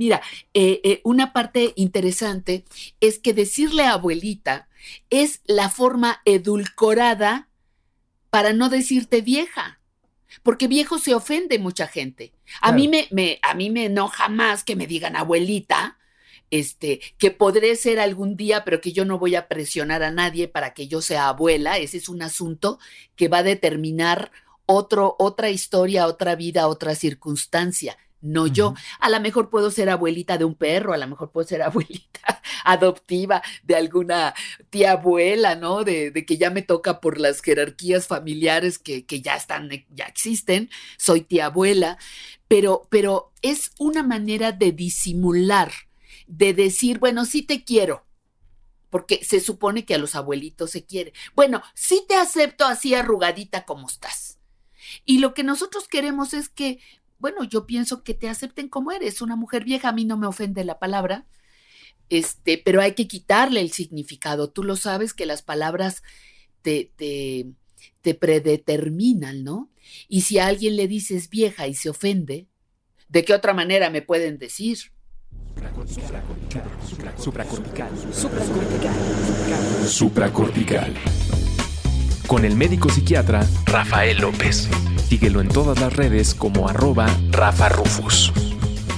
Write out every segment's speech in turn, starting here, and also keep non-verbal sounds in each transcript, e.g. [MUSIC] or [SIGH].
mira, eh, eh, una parte interesante es que decirle abuelita es la forma edulcorada para no decirte vieja. Porque viejo se ofende mucha gente. A, mí me, me, a mí me enoja más que me digan abuelita, este, que podré ser algún día, pero que yo no voy a presionar a nadie para que yo sea abuela. Ese es un asunto que va a determinar otro, otra historia, otra vida, otra circunstancia no yo. A lo mejor puedo ser abuelita de un perro, a lo mejor puedo ser [LAUGHS] abuelita adoptiva de alguna tía abuela, ¿no? De, que ya me toca por las jerarquías familiares que, que, ya están, ya existen, soy tía abuela, pero, pero es una manera de disimular, de decir, bueno, sí te quiero. Porque se supone que a los abuelitos se quiere. Bueno, sí te acepto así arrugadita como estás. Y lo que nosotros queremos es que bueno, yo pienso que te acepten como eres. Una mujer vieja, a mí no me ofende la palabra, este, pero hay que quitarle el significado. Tú lo sabes que las palabras te, te, te predeterminan, ¿no? Y si a alguien le dices vieja y se ofende, ¿de qué otra manera me pueden decir? Supracortical. Supracortical. Supracortical. Con el médico psiquiatra Rafael López. Síguelo en todas las redes como arroba Rafa Rufus.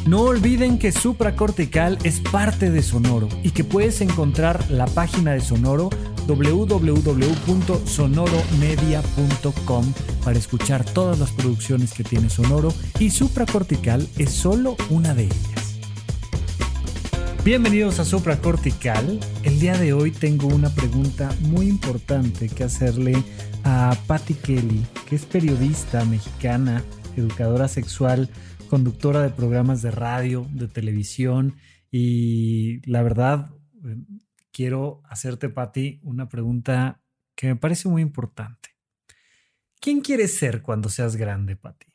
No olviden que Supracortical es parte de Sonoro y que puedes encontrar la página de Sonoro www.sonoromedia.com para escuchar todas las producciones que tiene Sonoro y Supracortical es solo una de ellas. Bienvenidos a Supracortical. El día de hoy tengo una pregunta muy importante que hacerle a Patty Kelly, que es periodista mexicana, educadora sexual, conductora de programas de radio, de televisión y la verdad eh, quiero hacerte Patty una pregunta que me parece muy importante. ¿Quién quieres ser cuando seas grande, Patty?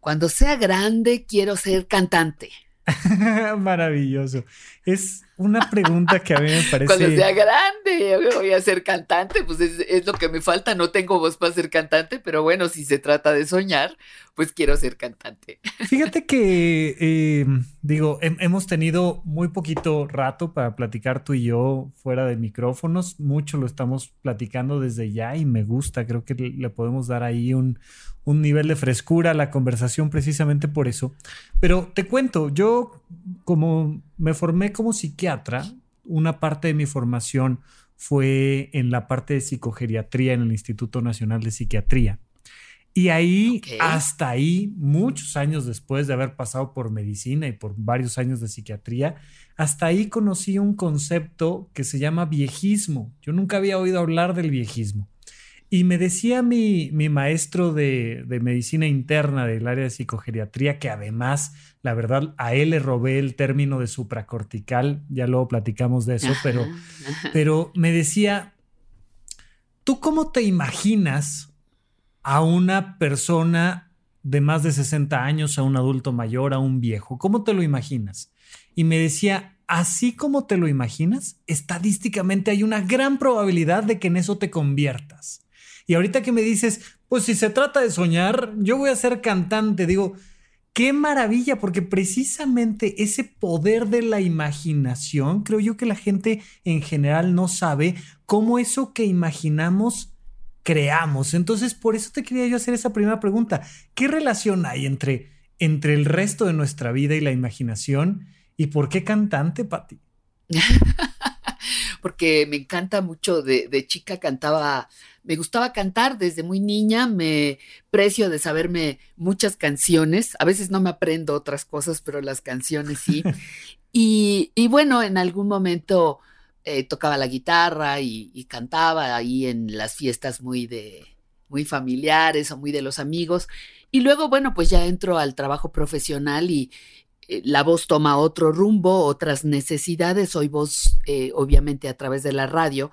Cuando sea grande quiero ser cantante. [LAUGHS] Maravilloso. Es una pregunta que a mí me [LAUGHS] parece. Cuando sea grande, voy a ser cantante, pues es, lo que me falta. No tengo voz para ser cantante, pero bueno, si se trata de soñar, pues quiero ser cantante. [LAUGHS] Fíjate que, eh, digo, hemos tenido muy poquito rato para platicar tú y yo fuera de micrófonos. Mucho lo estamos platicando desde ya y me gusta. Creo que le podemos dar ahí un, un nivel de frescura a la conversación precisamente por eso. Pero te cuento, yo como me formé como psiquiatra, una parte de mi formación fue en la parte de psicogeriatría en el Instituto Nacional de Psiquiatría. Y ahí, hasta ahí, muchos años después de haber pasado por medicina y por varios años de psiquiatría, hasta ahí conocí un concepto que se llama viejismo. Yo nunca había oído hablar del viejismo. Y me decía mi, maestro de, medicina interna del área de psicogeriatría, que además, la verdad, a él le robé el término de supracortical, ya luego platicamos de eso, pero, [LAUGHS] pero me decía, ¿tú cómo te imaginas a una persona de más de 60 años, a un adulto mayor, a un viejo? ¿Cómo te lo imaginas? Y me decía, así como te lo imaginas, estadísticamente hay una gran probabilidad de que en eso te conviertas. Y ahorita que me dices, pues si se trata de soñar, yo voy a ser cantante, digo, qué maravilla, porque precisamente ese poder de la imaginación, creo yo que la gente en general no sabe cómo eso que imaginamos creamos. Entonces, por eso te quería yo hacer esa primera pregunta. ¿Qué relación hay entre, entre el resto de nuestra vida y la imaginación? ¿Y por qué cantante, Patti? [LAUGHS] porque me encanta mucho, de, de chica cantaba me gustaba cantar desde muy niña, me precio de saberme muchas canciones, a veces no me aprendo otras cosas, pero las canciones sí. [LAUGHS] y, bueno, en algún momento eh, tocaba la guitarra y, cantaba ahí en las fiestas muy de muy familiares o muy de los amigos. Y luego, bueno, pues ya entro al trabajo profesional y eh, la voz toma otro rumbo, otras necesidades. Soy voz, eh, obviamente, a través de la radio.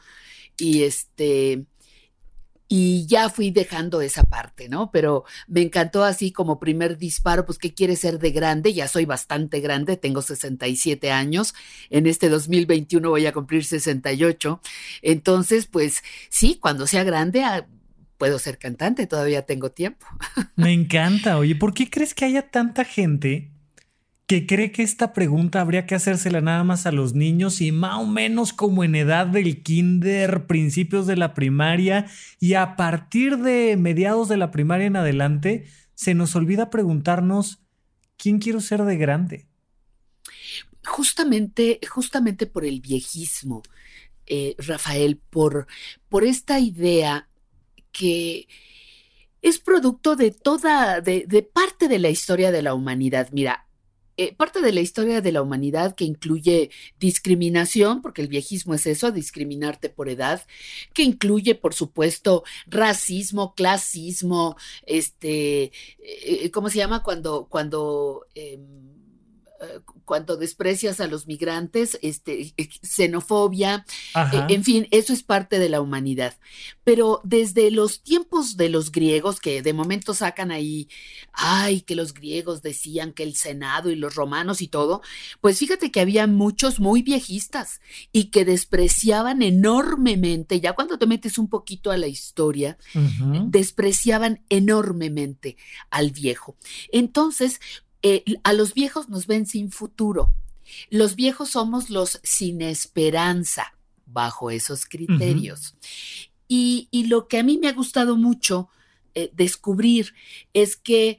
Y este, y ya fui dejando esa parte, ¿no? Pero me encantó así como primer disparo, pues, ¿qué quiere ser de grande? Ya soy bastante grande, tengo 67 años, en este 2021 voy a cumplir 68. Entonces, pues sí, cuando sea grande, ah, puedo ser cantante, todavía tengo tiempo. Me encanta. Oye, ¿por qué crees que haya tanta gente que cree que esta pregunta habría que hacérsela nada más a los niños y más o menos como en edad del kinder, principios de la primaria y a partir de mediados de la primaria en adelante, se nos olvida preguntarnos quién quiero ser de grande. Justamente, justamente por el viejismo, eh, Rafael, por, por esta idea que es producto de toda, de, de parte de la historia de la humanidad. Mira, eh, parte de la historia de la humanidad que incluye discriminación, porque el viejismo es eso, discriminarte por edad, que incluye, por supuesto, racismo, clasismo, este, eh, ¿cómo se llama? Cuando, cuando em, eh, cuando desprecias a los migrantes, este, eh, xenofobia, eh, en fin, eso es parte de la humanidad. Pero desde los tiempos de los griegos, que de momento sacan ahí, ay, que los griegos decían que el Senado y los romanos y todo, pues fíjate que había muchos muy viejistas y que despreciaban enormemente, ya cuando te metes un poquito a la historia, despreciaban enormemente al viejo. Entonces, eh, a los viejos nos ven sin futuro. Los viejos somos los sin esperanza bajo esos criterios. y, lo que a mí me ha gustado mucho eh, descubrir es que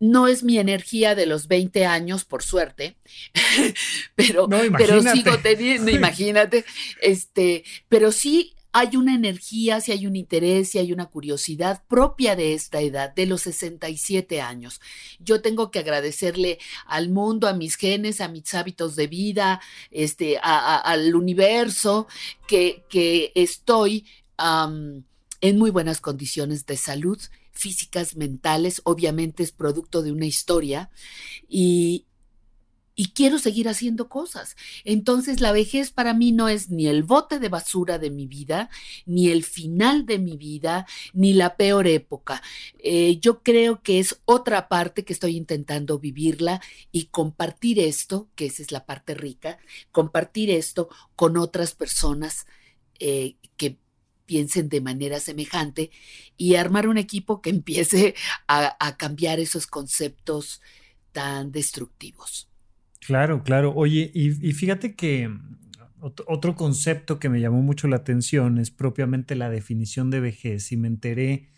no es mi energía de los 20 años, por suerte, [LAUGHS] pero, pero sigo teniendo, imagínate, este, pero sí hay una energía, si hay un interés, si hay una curiosidad propia de esta edad, de los 67 años. Yo tengo que agradecerle al mundo, a mis genes, a mis hábitos de vida, este, al universo, que, que estoy en muy buenas condiciones de salud físicas, mentales, obviamente es producto de una historia y, y quiero seguir haciendo cosas. Entonces la vejez para mí no es ni el bote de basura de mi vida, ni el final de mi vida, ni la peor época. Eh, yo creo que es otra parte que estoy intentando vivirla y compartir esto, que esa es la parte rica, compartir esto con otras personas eh, que piensen de manera semejante y armar un equipo que [LAUGHS] empiece a cambiar esos conceptos tan destructivos. Claro, claro. Oye, y, fíjate que mm, otro concepto que me llamó mucho la atención es propiamente la definición de vejez y me enteré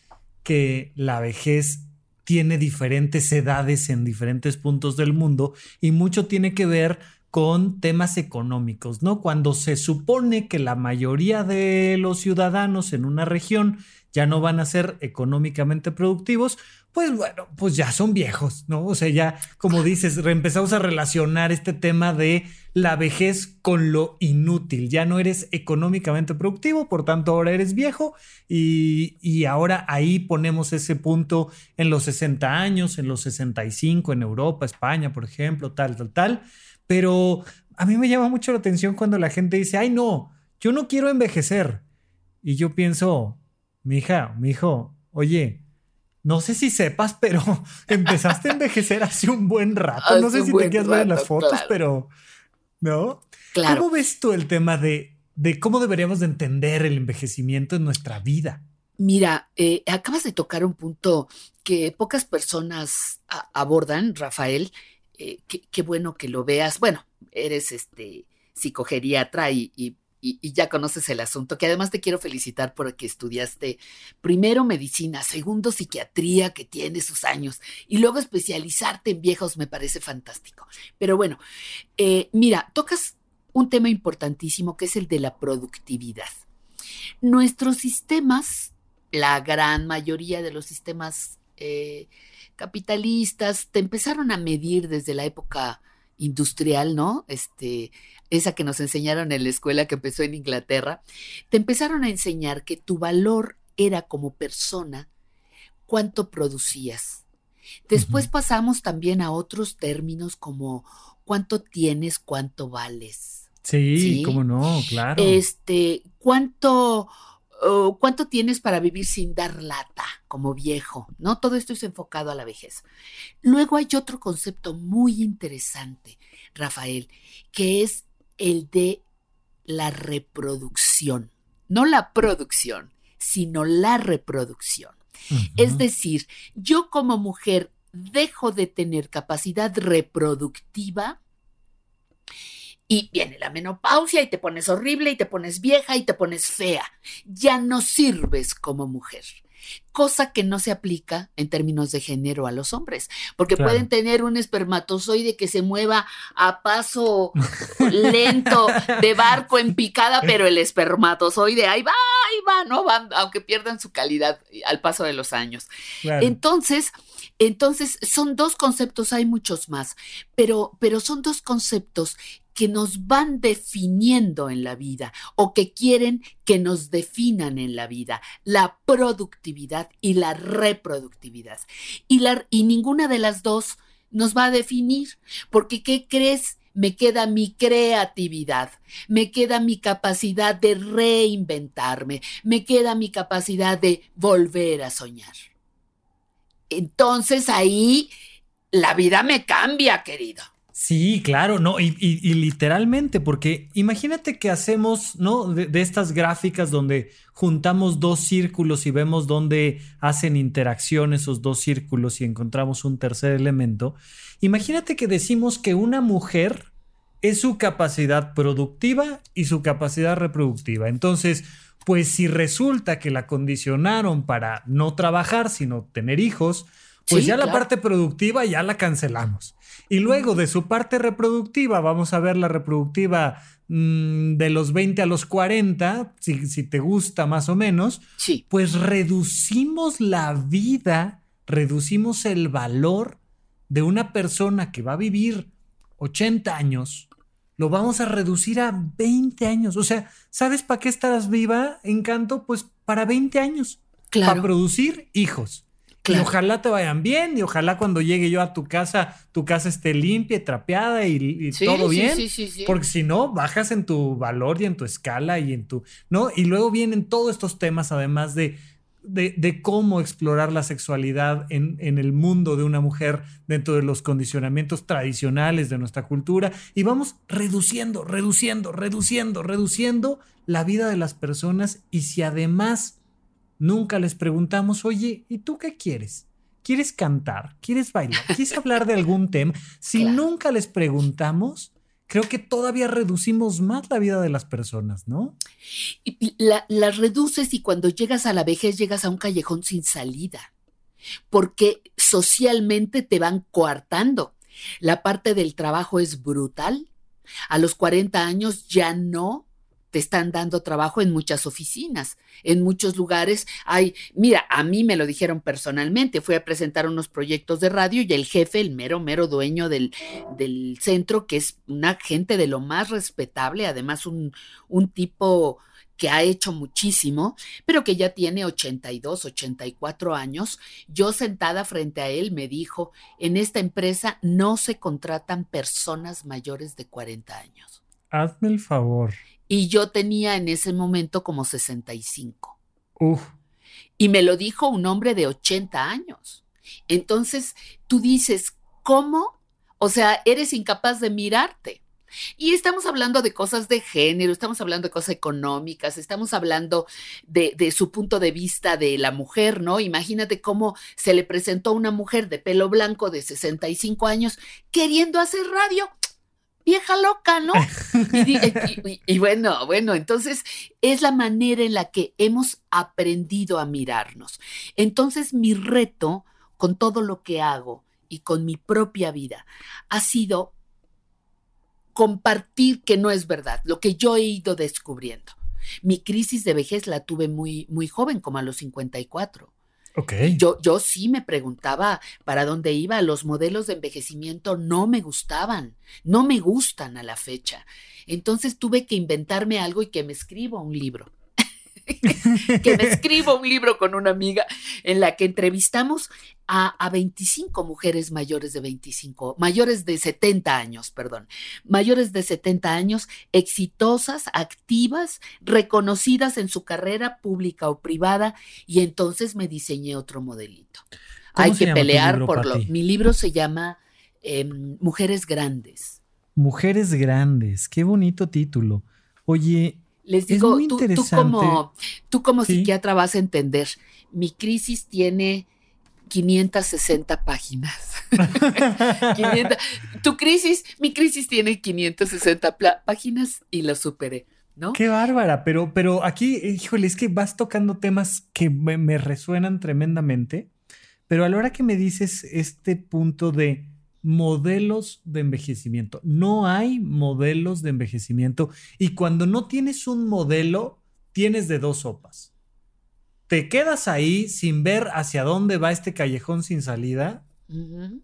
que la vejez tiene diferentes edades en diferentes puntos del mundo y mucho tiene que ver con temas económicos, ¿no? Cuando se supone que la mayoría de los ciudadanos en una región ya no van a ser económicamente productivos, pues bueno, pues ya son viejos, ¿no? O sea, ya, como dices, empezamos a relacionar este tema de la vejez con lo inútil. Ya no eres económicamente productivo, por tanto ahora eres viejo y, y ahora ahí ponemos ese punto en los 60 años, en los 65, en Europa, España, por ejemplo, tal, tal, tal. Pero a mí me llama mucho la atención cuando la gente dice, ay, no, yo no quiero envejecer. Y yo pienso, mi hija, mi hijo, oye, no sé si sepas, pero [LAUGHS] empezaste a envejecer hace un buen rato. no sé si te quieres ver en las fotos, pero ¿no? ¿Cómo ves tú el tema de, de, cómo deberíamos de entender el envejecimiento en nuestra vida? Mira, eh, acabas de tocar un punto que pocas personas abordan, Rafael. Eh, qué bueno que lo veas. Bueno, eres este psicogeriatra y, y ya conoces el asunto, que además te quiero felicitar porque estudiaste primero medicina, segundo psiquiatría, que tiene sus años, y luego especializarte en viejos me parece fantástico. Pero bueno, eh, mira, tocas un tema importantísimo que es el de la productividad. Nuestros sistemas, la gran mayoría de los sistemas eh, capitalistas, te empezaron a medir desde la época industrial, ¿no? Este, esa que nos enseñaron en la escuela que empezó en Inglaterra, te empezaron a enseñar que tu valor era como persona cuánto producías. Después pasamos también a otros términos como cuánto tienes, cuánto vales. Sí, ¿sí? cómo no, claro. Este, cuánto cuánto tienes para vivir sin dar lata como viejo, ¿no? Todo esto es enfocado a la vejez. Luego hay otro concepto muy interesante, Rafael, que es el de la reproducción, no la producción, sino la reproducción. Es decir, yo como mujer dejo de tener capacidad reproductiva y viene la menopausia y te pones horrible y te pones vieja y te pones fea. Ya no sirves como mujer cosa que no se aplica en términos de género a los hombres, porque pueden tener un espermatozoide que se mueva a paso [LAUGHS] lento de barco en picada, pero el espermatozoide ahí va, ahí va, ¿no? Van, aunque pierdan su calidad al paso de los años. Entonces, entonces, son dos conceptos, hay muchos más, pero, pero son dos conceptos que nos van definiendo en la vida o que quieren que nos definan en la vida, la productividad y la reproductividad. Y, la, y ninguna de las dos nos va a definir, porque ¿qué crees? Me queda mi creatividad, me queda mi capacidad de reinventarme, me queda mi capacidad de volver a soñar. Entonces ahí la vida me cambia, querido. Sí, claro, no, y, literalmente, porque imagínate que hacemos, ¿no? De, estas gráficas donde juntamos dos círculos y vemos dónde hacen interacción esos dos círculos y encontramos un tercer elemento. Imagínate que decimos que una mujer es su capacidad productiva y su capacidad reproductiva. Entonces, pues si resulta que la condicionaron para no trabajar, sino tener hijos, pues ya la parte productiva ya la cancelamos. Y luego de su parte reproductiva, vamos a ver la reproductiva mm, de los 20 a los 40, si, si, te gusta más o menos, sí. pues reducimos la vida, reducimos el valor de una persona que va a vivir 80 años, lo vamos a reducir a 20 años. O sea, ¿sabes para qué estarás viva, Encanto? Pues para 20 años. Claro. Para producir hijos. Y ojalá te vayan bien y ojalá cuando llegue yo a tu casa, tu casa esté limpia, trapeada y, todo bien. Sí, sí, sí, porque si no, bajas en tu valor y en tu escala y en tu, ¿no? Y luego vienen todos estos temas, además de, de, cómo explorar la sexualidad en, en, el mundo de una mujer dentro de los condicionamientos tradicionales de nuestra cultura. Y vamos reduciendo, reduciendo, reduciendo, reduciendo la vida de las personas. Y si además Nunca les preguntamos, oye, ¿y tú qué quieres? ¿Quieres cantar? ¿Quieres bailar? ¿Quieres hablar de algún tema? Si [LAUGHS] nunca les preguntamos, creo que todavía reducimos más la vida de las personas, ¿no? Y la, reduces y cuando llegas a la vejez llegas a un callejón sin salida, porque socialmente te van coartando. La parte del trabajo es brutal. A los 40 años ya no te están dando trabajo en muchas oficinas, en muchos lugares. Hay, mira, a mí me lo dijeron personalmente, fui a presentar unos proyectos de radio y el jefe, el mero, mero dueño del, del centro, que es una gente de lo más respetable, además un, un tipo que ha hecho muchísimo, pero que ya tiene 82, 84 años, yo sentada frente a él me dijo, en esta empresa no se contratan personas mayores de 40 años. Hazme el favor. Y yo tenía en ese momento como 65. Uf. Y me lo dijo un hombre de 80 años. Entonces, tú dices, ¿cómo? O sea, eres incapaz de mirarte. Y estamos hablando de cosas de género, estamos hablando de cosas económicas, estamos hablando de, de, su punto de vista de la mujer, ¿no? Imagínate cómo se le presentó a una mujer de pelo blanco de 65 años queriendo hacer radio vieja loca, ¿no? [LAUGHS] Y, bueno, bueno, entonces es la manera en la que hemos aprendido a mirarnos. Entonces mi reto con todo lo que hago y con mi propia vida ha sido compartir que no es verdad, lo que yo he ido descubriendo. Mi crisis de vejez la tuve muy, muy joven, como a los 54. Yo, yo sí me preguntaba para dónde iba. Los modelos de envejecimiento no me gustaban, no me gustan a la fecha. Entonces tuve que inventarme algo y que me escriba un libro. [LAUGHS] que me escribo un libro con una amiga en la que entrevistamos a, a, 25 mujeres mayores de 25, mayores de 70 años, perdón, mayores de 70 años, exitosas, activas, reconocidas en su carrera pública o privada, y entonces me diseñé otro modelito. Hay que pelear por lo... Mi libro se llama em, Mujeres Grandes. Mujeres Grandes, qué bonito título. Oye, Les digo, tú, como, tú como psiquiatra vas a entender, mi crisis tiene 560 páginas. [LAUGHS] tu crisis, mi crisis tiene 560 páginas y lo superé. ¿No? Qué bárbara, pero, pero aquí, híjole, es que vas tocando temas que me, resuenan tremendamente, pero a la hora que me dices este punto de modelos de envejecimiento, no hay modelos de envejecimiento. Y cuando no tienes un modelo, tienes de dos sopas. Te quedas ahí sin ver hacia dónde va este callejón sin salida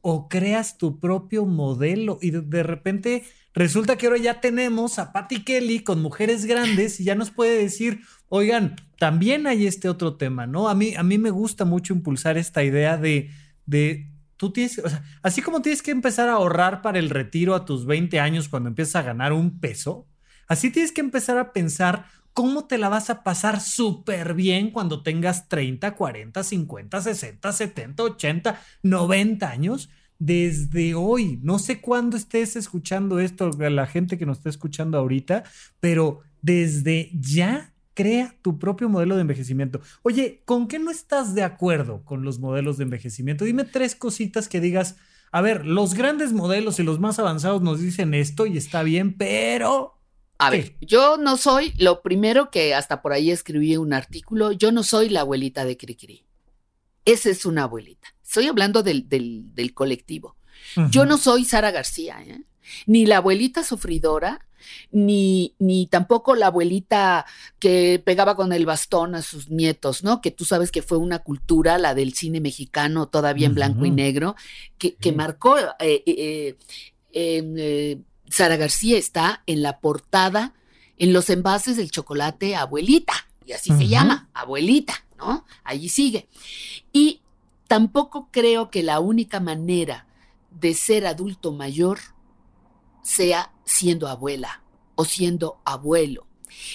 o creas tu propio modelo y de, repente resulta que ahora ya tenemos a Patty Kelly con mujeres grandes y ya nos puede decir, oigan, también hay este otro tema, ¿no? A mí, a mí me gusta mucho impulsar esta idea de, de tú tienes, o sea, así como tienes que empezar a ahorrar para el retiro a tus 20 años cuando empiezas a ganar un peso, así tienes que empezar a pensar ¿cómo te la vas a pasar súper bien cuando tengas 30, 40, 50, 60, 70, 80, 90 años? Desde hoy, no sé cuándo estés escuchando esto, la gente que nos está escuchando ahorita, pero desde ya crea tu propio modelo de envejecimiento. Oye, ¿con qué no estás de acuerdo con los modelos de envejecimiento? Dime tres cositas que digas, a ver, los grandes modelos y los más avanzados nos dicen esto y está bien, pero a ver, yo no soy, lo primero que hasta por ahí escribí un artículo, yo no soy la abuelita de Cricri. Esa es una abuelita. Estoy hablando del, del, colectivo. Yo no soy Sara García, ¿eh? ni la abuelita sufridora, ni, ni tampoco la abuelita que pegaba con el bastón a sus nietos, ¿no? Que tú sabes que fue una cultura, la del cine mexicano, todavía en blanco y negro, que, que marcó eh, eh, eh Sara García está en la portada, en los envases del chocolate abuelita, y así se llama, abuelita, ¿no? Allí sigue. Y tampoco creo que la única manera de ser adulto mayor sea siendo abuela o siendo abuelo.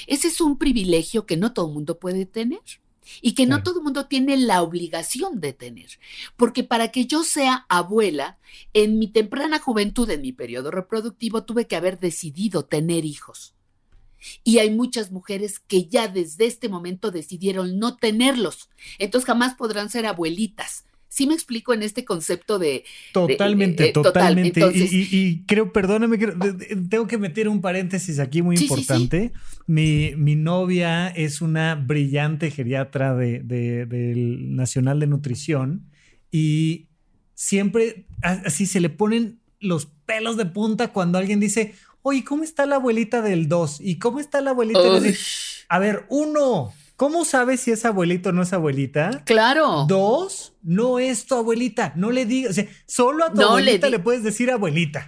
Ese es un privilegio que no todo el mundo puede tener y que no todo el mundo tiene la obligación de tener. Porque para que yo sea abuela, en mi temprana juventud, en mi periodo reproductivo, tuve que haber decidido tener hijos. Y hay muchas mujeres que ya desde este momento decidieron no tenerlos. Entonces jamás podrán ser abuelitas Sí me explico en este concepto de... Totalmente, totalmente. y, creo, perdóname, tengo que meter un paréntesis aquí muy importante. Mi, mi, novia es una brillante geriatra de, del Nacional de Nutrición y siempre así se le ponen los pelos de punta cuando alguien dice, oye, ¿cómo está la abuelita del 2? ¿Y cómo está la abuelita del... A ver, uno, ¿Cómo sabes si es abuelito o no es abuelita? Claro. Dos, no es tu abuelita. No le digas, o sea, solo a tu abuelita le, puedes decir abuelita.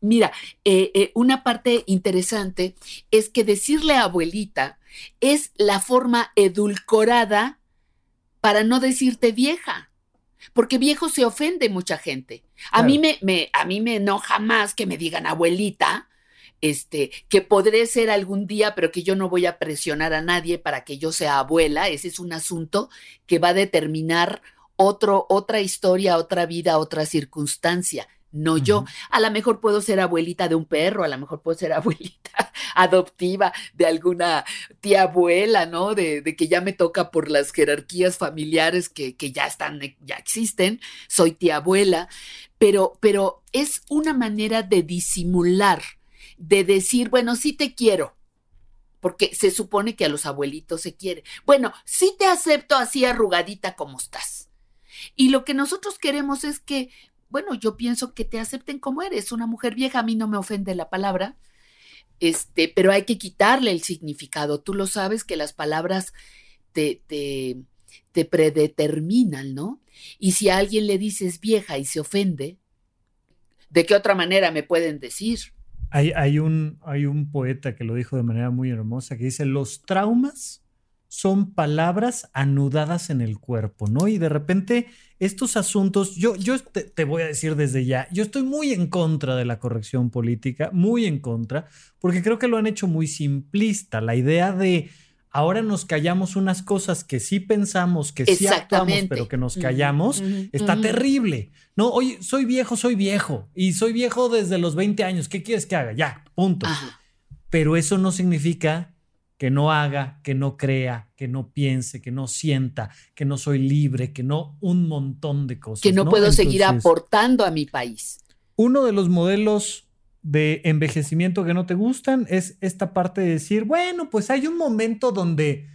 Mira, eh, eh, una parte interesante es que decirle abuelita es la forma edulcorada para no decirte vieja. Porque viejo se ofende mucha gente. A, mí me, me, a mí me enoja más que me digan abuelita este, que podré ser algún día, pero que yo no voy a presionar a nadie para que yo sea abuela. Ese es un asunto que va a determinar otro, otra historia, otra vida, otra circunstancia. No yo. A lo mejor puedo ser abuelita de un perro, a lo mejor puedo ser [LAUGHS] abuelita adoptiva de alguna tía abuela, ¿no? De, de que ya me toca por las jerarquías familiares que, que, ya están, ya existen. Soy tía abuela. Pero, pero es una manera de disimular de decir, bueno, sí te quiero, porque se supone que a los abuelitos se quiere. Bueno, sí te acepto así arrugadita como estás. Y lo que nosotros queremos es que, bueno, yo pienso que te acepten como eres, una mujer vieja, a mí no me ofende la palabra, este, pero hay que quitarle el significado. Tú lo sabes que las palabras te, te, te predeterminan, ¿no? Y si a alguien le dices vieja y se ofende, ¿de qué otra manera me pueden decir? Hay, un, hay un poeta que lo dijo de manera muy hermosa que dice, los traumas son palabras anudadas en el cuerpo, ¿no? Y de repente estos asuntos, yo, yo te, te, voy a decir desde ya, yo estoy muy en contra de la corrección política, muy en contra, porque creo que lo han hecho muy simplista, la idea de ahora nos callamos unas cosas que sí pensamos, que sí actuamos, pero que nos callamos, está terrible. No, oye, soy viejo, soy viejo, y soy viejo desde los 20 años, ¿qué quieres que haga? Ya, punto. Pero eso no significa que no haga, que no crea, que no piense, que no sienta, que no soy libre, que no un montón de cosas. Que no, puedo seguir aportando a mi país. Uno de los modelos de envejecimiento que no te gustan es esta parte de decir, bueno, pues hay un momento donde,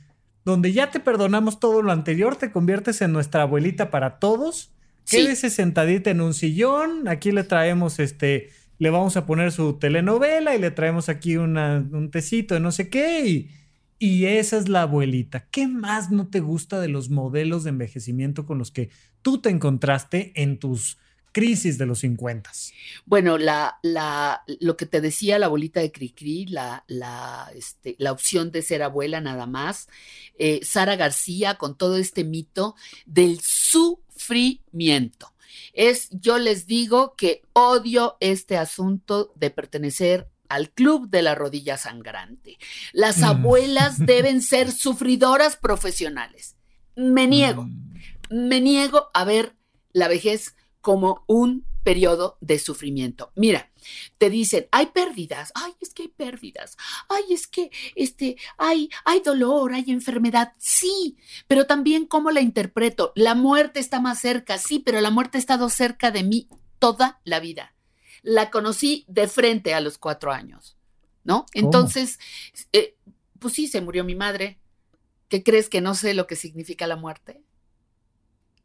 donde ya te perdonamos todo lo anterior, te conviertes en nuestra abuelita para todos, quédese sentadita en un sillón, aquí le traemos este le vamos a poner su telenovela y le traemos aquí un tecito de no sé qué y, y esa es la abuelita. ¿Qué más no te gusta de los modelos de envejecimiento con los que tú te encontraste en tus crisis de los 50? Bueno, la, la, lo que te decía la abuelita de Cricri, la, la, este, la opción de ser abuela nada más, eh, Sara García con todo este mito del sufrimiento es, yo les digo que odio este asunto de pertenecer al club de la rodilla sangrante. Las mm. abuelas [LAUGHS] deben ser sufridoras profesionales. Me niego, mm. me niego a ver la vejez como un periodo de sufrimiento. Mira, te dicen, hay pérdidas, ay, es que hay pérdidas, ay, es que este, hay, hay dolor, hay enfermedad, sí, pero también cómo la interpreto. La muerte está más cerca, sí, pero la muerte ha estado cerca de mí toda la vida. La conocí de frente a los cuatro años, ¿no? Entonces, eh, pues sí, se murió mi madre. ¿Qué crees que no sé lo que significa la muerte?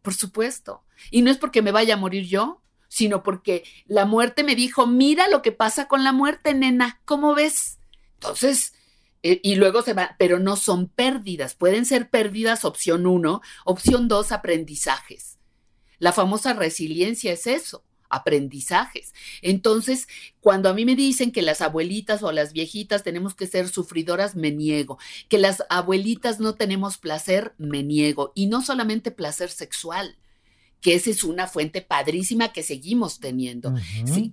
Por supuesto. Y no es porque me vaya a morir yo, sino porque la muerte me dijo, mira lo que pasa con la muerte, nena, ¿cómo ves? Entonces, eh, y luego se va, pero no son pérdidas, pueden ser pérdidas opción uno, opción dos, aprendizajes. La famosa resiliencia es eso, aprendizajes. Entonces, cuando a mí me dicen que las abuelitas o las viejitas tenemos que ser sufridoras, me niego. Que las abuelitas no tenemos placer, me niego. Y no solamente placer sexual que esa es una fuente padrísima que seguimos teniendo,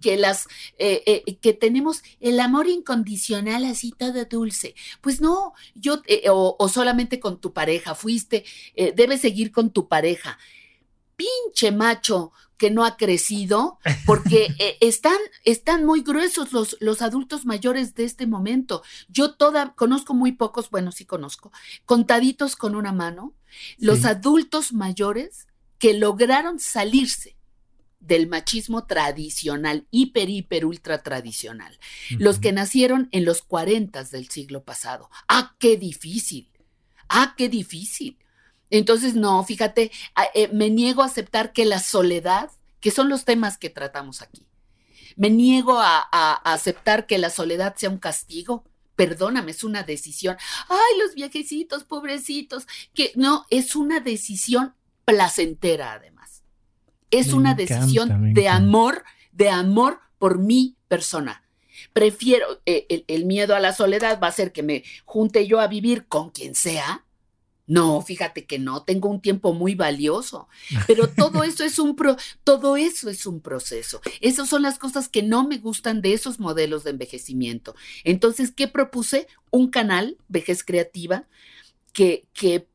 que las, eh, eh, que tenemos el amor incondicional así todo dulce. Pues no, yo, eh, o, solamente con tu pareja, fuiste, debes seguir con tu pareja. Pinche macho que no ha crecido, porque [LAUGHS] están, están muy gruesos los, los adultos mayores de este momento. Yo toda, conozco muy pocos, bueno, sí conozco, contaditos con una mano. Los adultos mayores que lograron salirse del machismo tradicional, hiper, hiper, ultra tradicional. Los que nacieron en los 40 del siglo pasado. ¡Ah, qué difícil! ¡Ah, qué difícil! Entonces, no, fíjate, eh, me niego a aceptar que la soledad, que son los temas que tratamos aquí, me niego a, a aceptar que la soledad sea un castigo. Perdóname, es una decisión. Ay, los viajecitos, pobrecitos, que no, es una decisión placentera además. Es una decisión de amor, de amor por mi persona. Prefiero, eh, el, miedo a la soledad va a ser que me junte yo a vivir con quien sea. No, fíjate que no, tengo un tiempo muy valioso, [LAUGHS] pero todo eso es un pro, todo eso es un proceso. Esas son las cosas que no me gustan de esos modelos de envejecimiento. Entonces, ¿qué propuse? Un canal, Vejez Creativa, que, que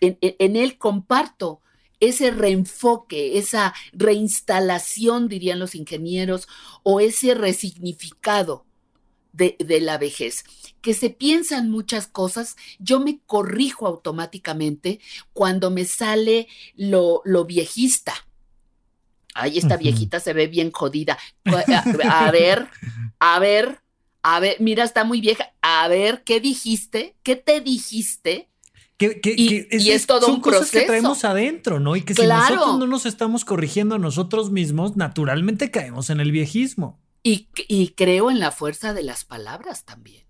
en, él comparto ese reenfoque, esa reinstalación, dirían los ingenieros, o ese resignificado de, la vejez. Que se piensan muchas cosas, yo me corrijo automáticamente cuando me sale lo, lo viejista. Ay, esta viejita se ve bien jodida. [LAUGHS] a ver, a ver, a ver, mira, está muy vieja. A ver, ¿qué dijiste? ¿Qué te dijiste? Que, y, es, todo un cosas que traemos adentro, ¿no? Y que si nosotros no nos estamos corrigiendo a nosotros mismos, naturalmente caemos en el viejismo. Y, y creo en la fuerza de las palabras también.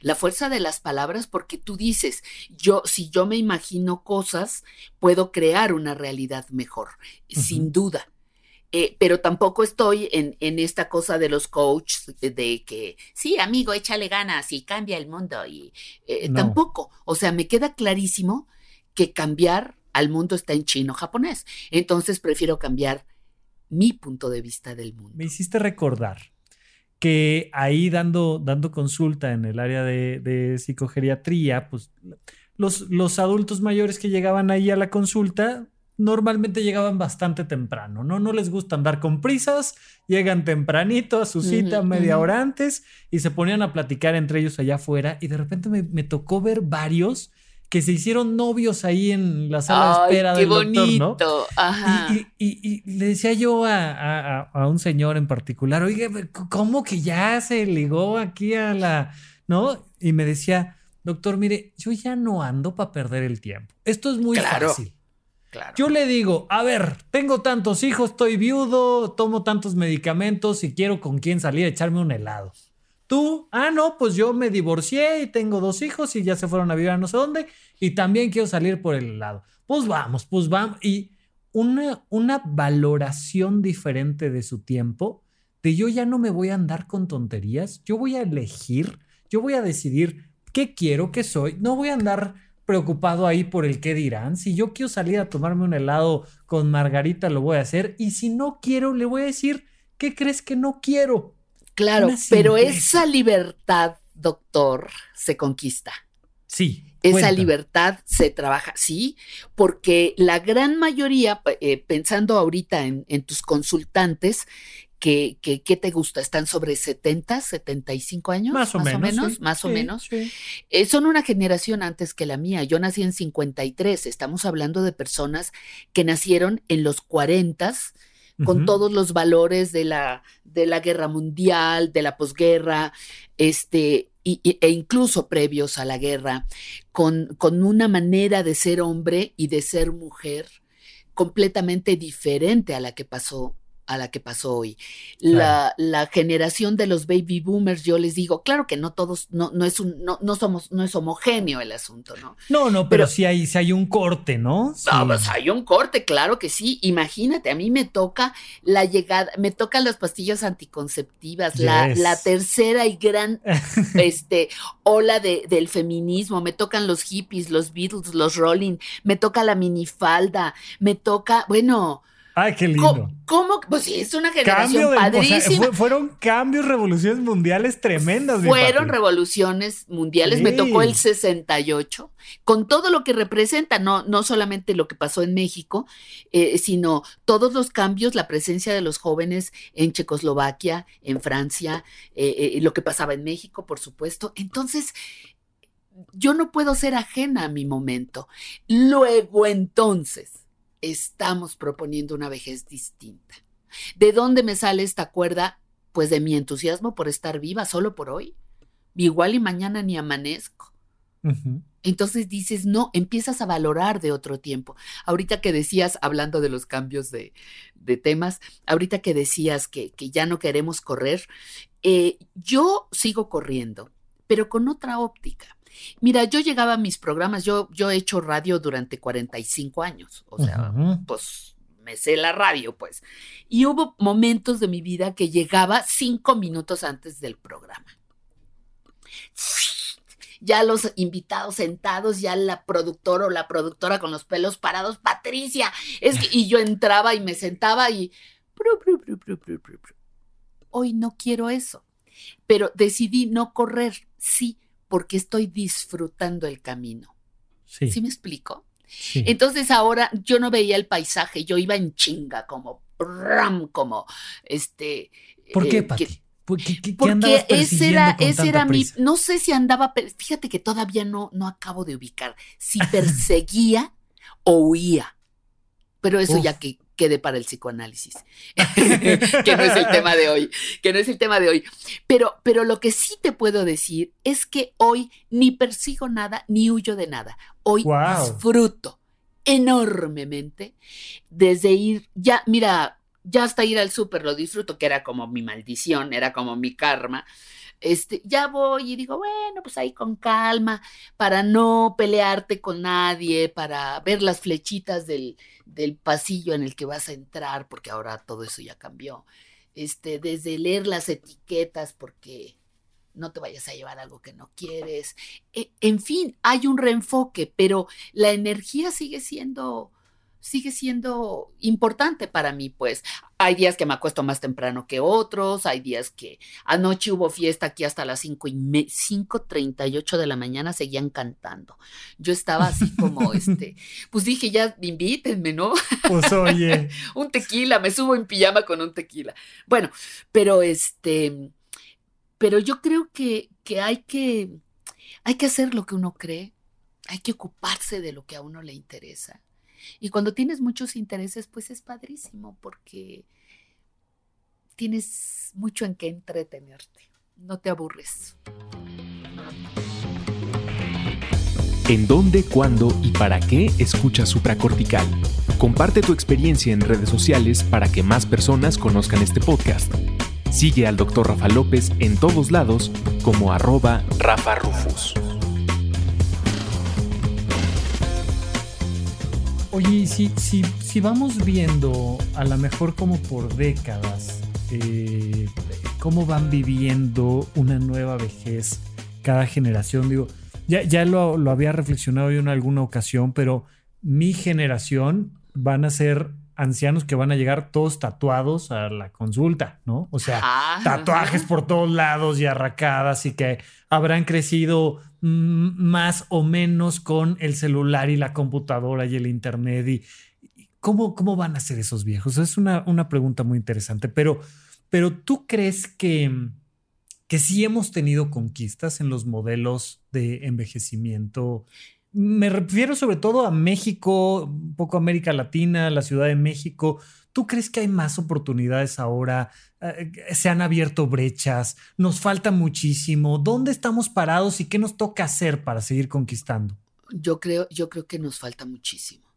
La fuerza de las palabras porque tú dices, yo si yo me imagino cosas, puedo crear una realidad mejor, sin duda. Eh, pero tampoco estoy en, en, esta cosa de los coaches de que, sí, amigo, échale ganas y cambia el mundo. Y eh, tampoco. O sea, me queda clarísimo que cambiar al mundo está en chino japonés. Entonces prefiero cambiar mi punto de vista del mundo. Me hiciste recordar que ahí dando, dando consulta en el área de, de psicogeriatría, pues los, los adultos mayores que llegaban ahí a la consulta normalmente llegaban bastante temprano, ¿no? No les gusta andar con prisas, llegan tempranito a su cita media hora antes y se ponían a platicar entre ellos allá afuera y de repente me, tocó ver varios que se hicieron novios ahí en la sala de espera del doctor, ¿no? Ajá. Y, le decía yo a, a, un señor en particular, oye, ¿cómo que ya se ligó aquí a la, ¿no? Y me decía, doctor, mire, yo ya no ando para perder el tiempo. Esto es muy fácil. Yo le digo, a ver, tengo tantos hijos, estoy viudo, tomo tantos medicamentos y quiero con quién salir a echarme un helado. Tú, ah, no, pues yo me divorcié y tengo dos hijos y ya se fueron a vivir a no sé dónde y también quiero salir por el helado. Pues vamos, pues vamos. Y una, una valoración diferente de su tiempo, de yo ya no me voy a andar con tonterías, yo voy a elegir, yo voy a decidir qué quiero, qué soy, no voy a andar preocupado ahí por el qué dirán. Si yo quiero salir a tomarme un helado con Margarita, lo voy a hacer. Y si no quiero, le voy a decir, ¿qué crees que no quiero? Claro, pero esa libertad, doctor, se conquista. Sí. Esa libertad se trabaja, sí, porque la gran mayoría, eh, pensando ahorita en, en tus consultantes, que, que, te gusta? ¿Están sobre 70, 75 años? Más o menos. Más o menos. Eh, son una generación antes que la mía. Yo nací en 53. Estamos hablando de personas que nacieron en los 40 con todos los valores de la, de la guerra mundial, de la posguerra, este, e incluso previos a la guerra, con, con una manera de ser hombre y de ser mujer completamente diferente a la que pasó a la que pasó hoy. La, la, generación de los baby boomers, yo les digo, claro que no todos, no, no es un, no, no somos, no es homogéneo el asunto, ¿no? No, no, pero, sí hay, sí hay un corte, ¿no? Sí. pues hay un corte, claro que sí. Imagínate, a mí me toca la llegada, me tocan las pastillas anticonceptivas, la, la, tercera y gran [LAUGHS] este, ola de, del feminismo, me tocan los hippies, los Beatles, los Rolling, me toca la minifalda, me toca, bueno, Ay, qué lindo. ¿Cómo? Pues sí, es una generación padrísima. fueron cambios, revoluciones mundiales tremendas. Fueron revoluciones mundiales. Me tocó el 68, con todo lo que representa, no, no solamente lo que pasó en México, eh, sino todos los cambios, la presencia de los jóvenes en Checoslovaquia, en Francia, eh, eh, lo que pasaba en México, por supuesto. Entonces, yo no puedo ser ajena a mi momento. Luego, entonces estamos proponiendo una vejez distinta. ¿De dónde me sale esta cuerda? Pues de mi entusiasmo por estar viva solo por hoy. Igual y mañana ni amanezco. Entonces dices, no, empiezas a valorar de otro tiempo. Ahorita que decías, hablando de los cambios de, temas, ahorita que decías que, ya no queremos correr, eh, yo sigo corriendo, pero con otra óptica. Mira, yo llegaba a mis programas, yo, yo he hecho radio durante 45 años, o sea, pues me sé la radio, pues. Y hubo momentos de mi vida que llegaba cinco minutos antes del programa. Ya los invitados sentados, ya la productora o la productora con los pelos parados, Patricia, es que, y yo entraba y me sentaba y... Hoy no quiero eso, pero decidí no correr, sí, porque estoy disfrutando el camino. Sí. ¿Sí me explico? Entonces ahora yo no veía el paisaje, yo iba en chinga, como ram, como este. ¿Por qué, eh, Pati? porque ese era, ese era mi, no sé si andaba, fíjate que todavía no, no acabo de ubicar si [LAUGHS] perseguía o huía, pero eso ya que quede para el psicoanálisis, [LAUGHS] que no es el tema de hoy, que no es el tema de hoy. Pero, pero lo que sí te puedo decir es que hoy ni persigo nada, ni huyo de nada. Hoy disfruto enormemente desde ir, ya, mira, ya hasta ir al súper lo disfruto, que era como mi maldición, era como mi karma este, ya voy y digo, bueno, pues ahí con calma, para no pelearte con nadie, para ver las flechitas del, del pasillo en el que vas a entrar, porque ahora todo eso ya cambió. Este, desde leer las etiquetas, porque no te vayas a llevar algo que no quieres. E, en fin, hay un reenfoque, pero la energía sigue siendo, sigue siendo importante para mí, pues. Hay días que me acuesto más temprano que otros, hay días que anoche hubo fiesta aquí hasta las 5 y 5.38 de la mañana, seguían cantando. Yo estaba así como, [LAUGHS] este, pues dije, ya invítenme, ¿no? [LAUGHS] Pues oye. un tequila, me subo en pijama con un tequila. Bueno, pero este, pero yo creo que, que hay que, hay que hacer lo que uno cree, hay que ocuparse de lo que a uno le interesa. Y cuando tienes muchos intereses, pues es padrísimo porque tienes mucho en qué entretenerte. No te aburres. ¿En dónde, cuándo y para qué escuchas supracortical? Comparte tu experiencia en redes sociales para que más personas conozcan este podcast. Sigue al Dr. Rafa López en todos lados como arroba Rafa Rufus. Oye, si, si, si vamos viendo a lo mejor como por décadas eh, cómo van viviendo una nueva vejez cada generación, digo, ya, ya lo, lo había reflexionado yo en alguna ocasión, pero mi generación van a ser ancianos que van a llegar todos tatuados a la consulta, ¿no? O sea, ah. tatuajes por todos lados y arracadas y que habrán crecido mm, más o menos con el celular y la computadora y el internet y ¿cómo, cómo van a ser esos viejos? Es una, una pregunta muy interesante, pero, pero tú crees que, que sí hemos tenido conquistas en los modelos de envejecimiento me refiero sobre todo a México, un poco América Latina, la Ciudad de México. ¿Tú crees que hay más oportunidades ahora? Eh, ¿Se han abierto brechas? ¿Nos falta muchísimo? ¿Dónde estamos parados y qué nos toca hacer para seguir conquistando? Yo creo, yo creo que nos falta muchísimo.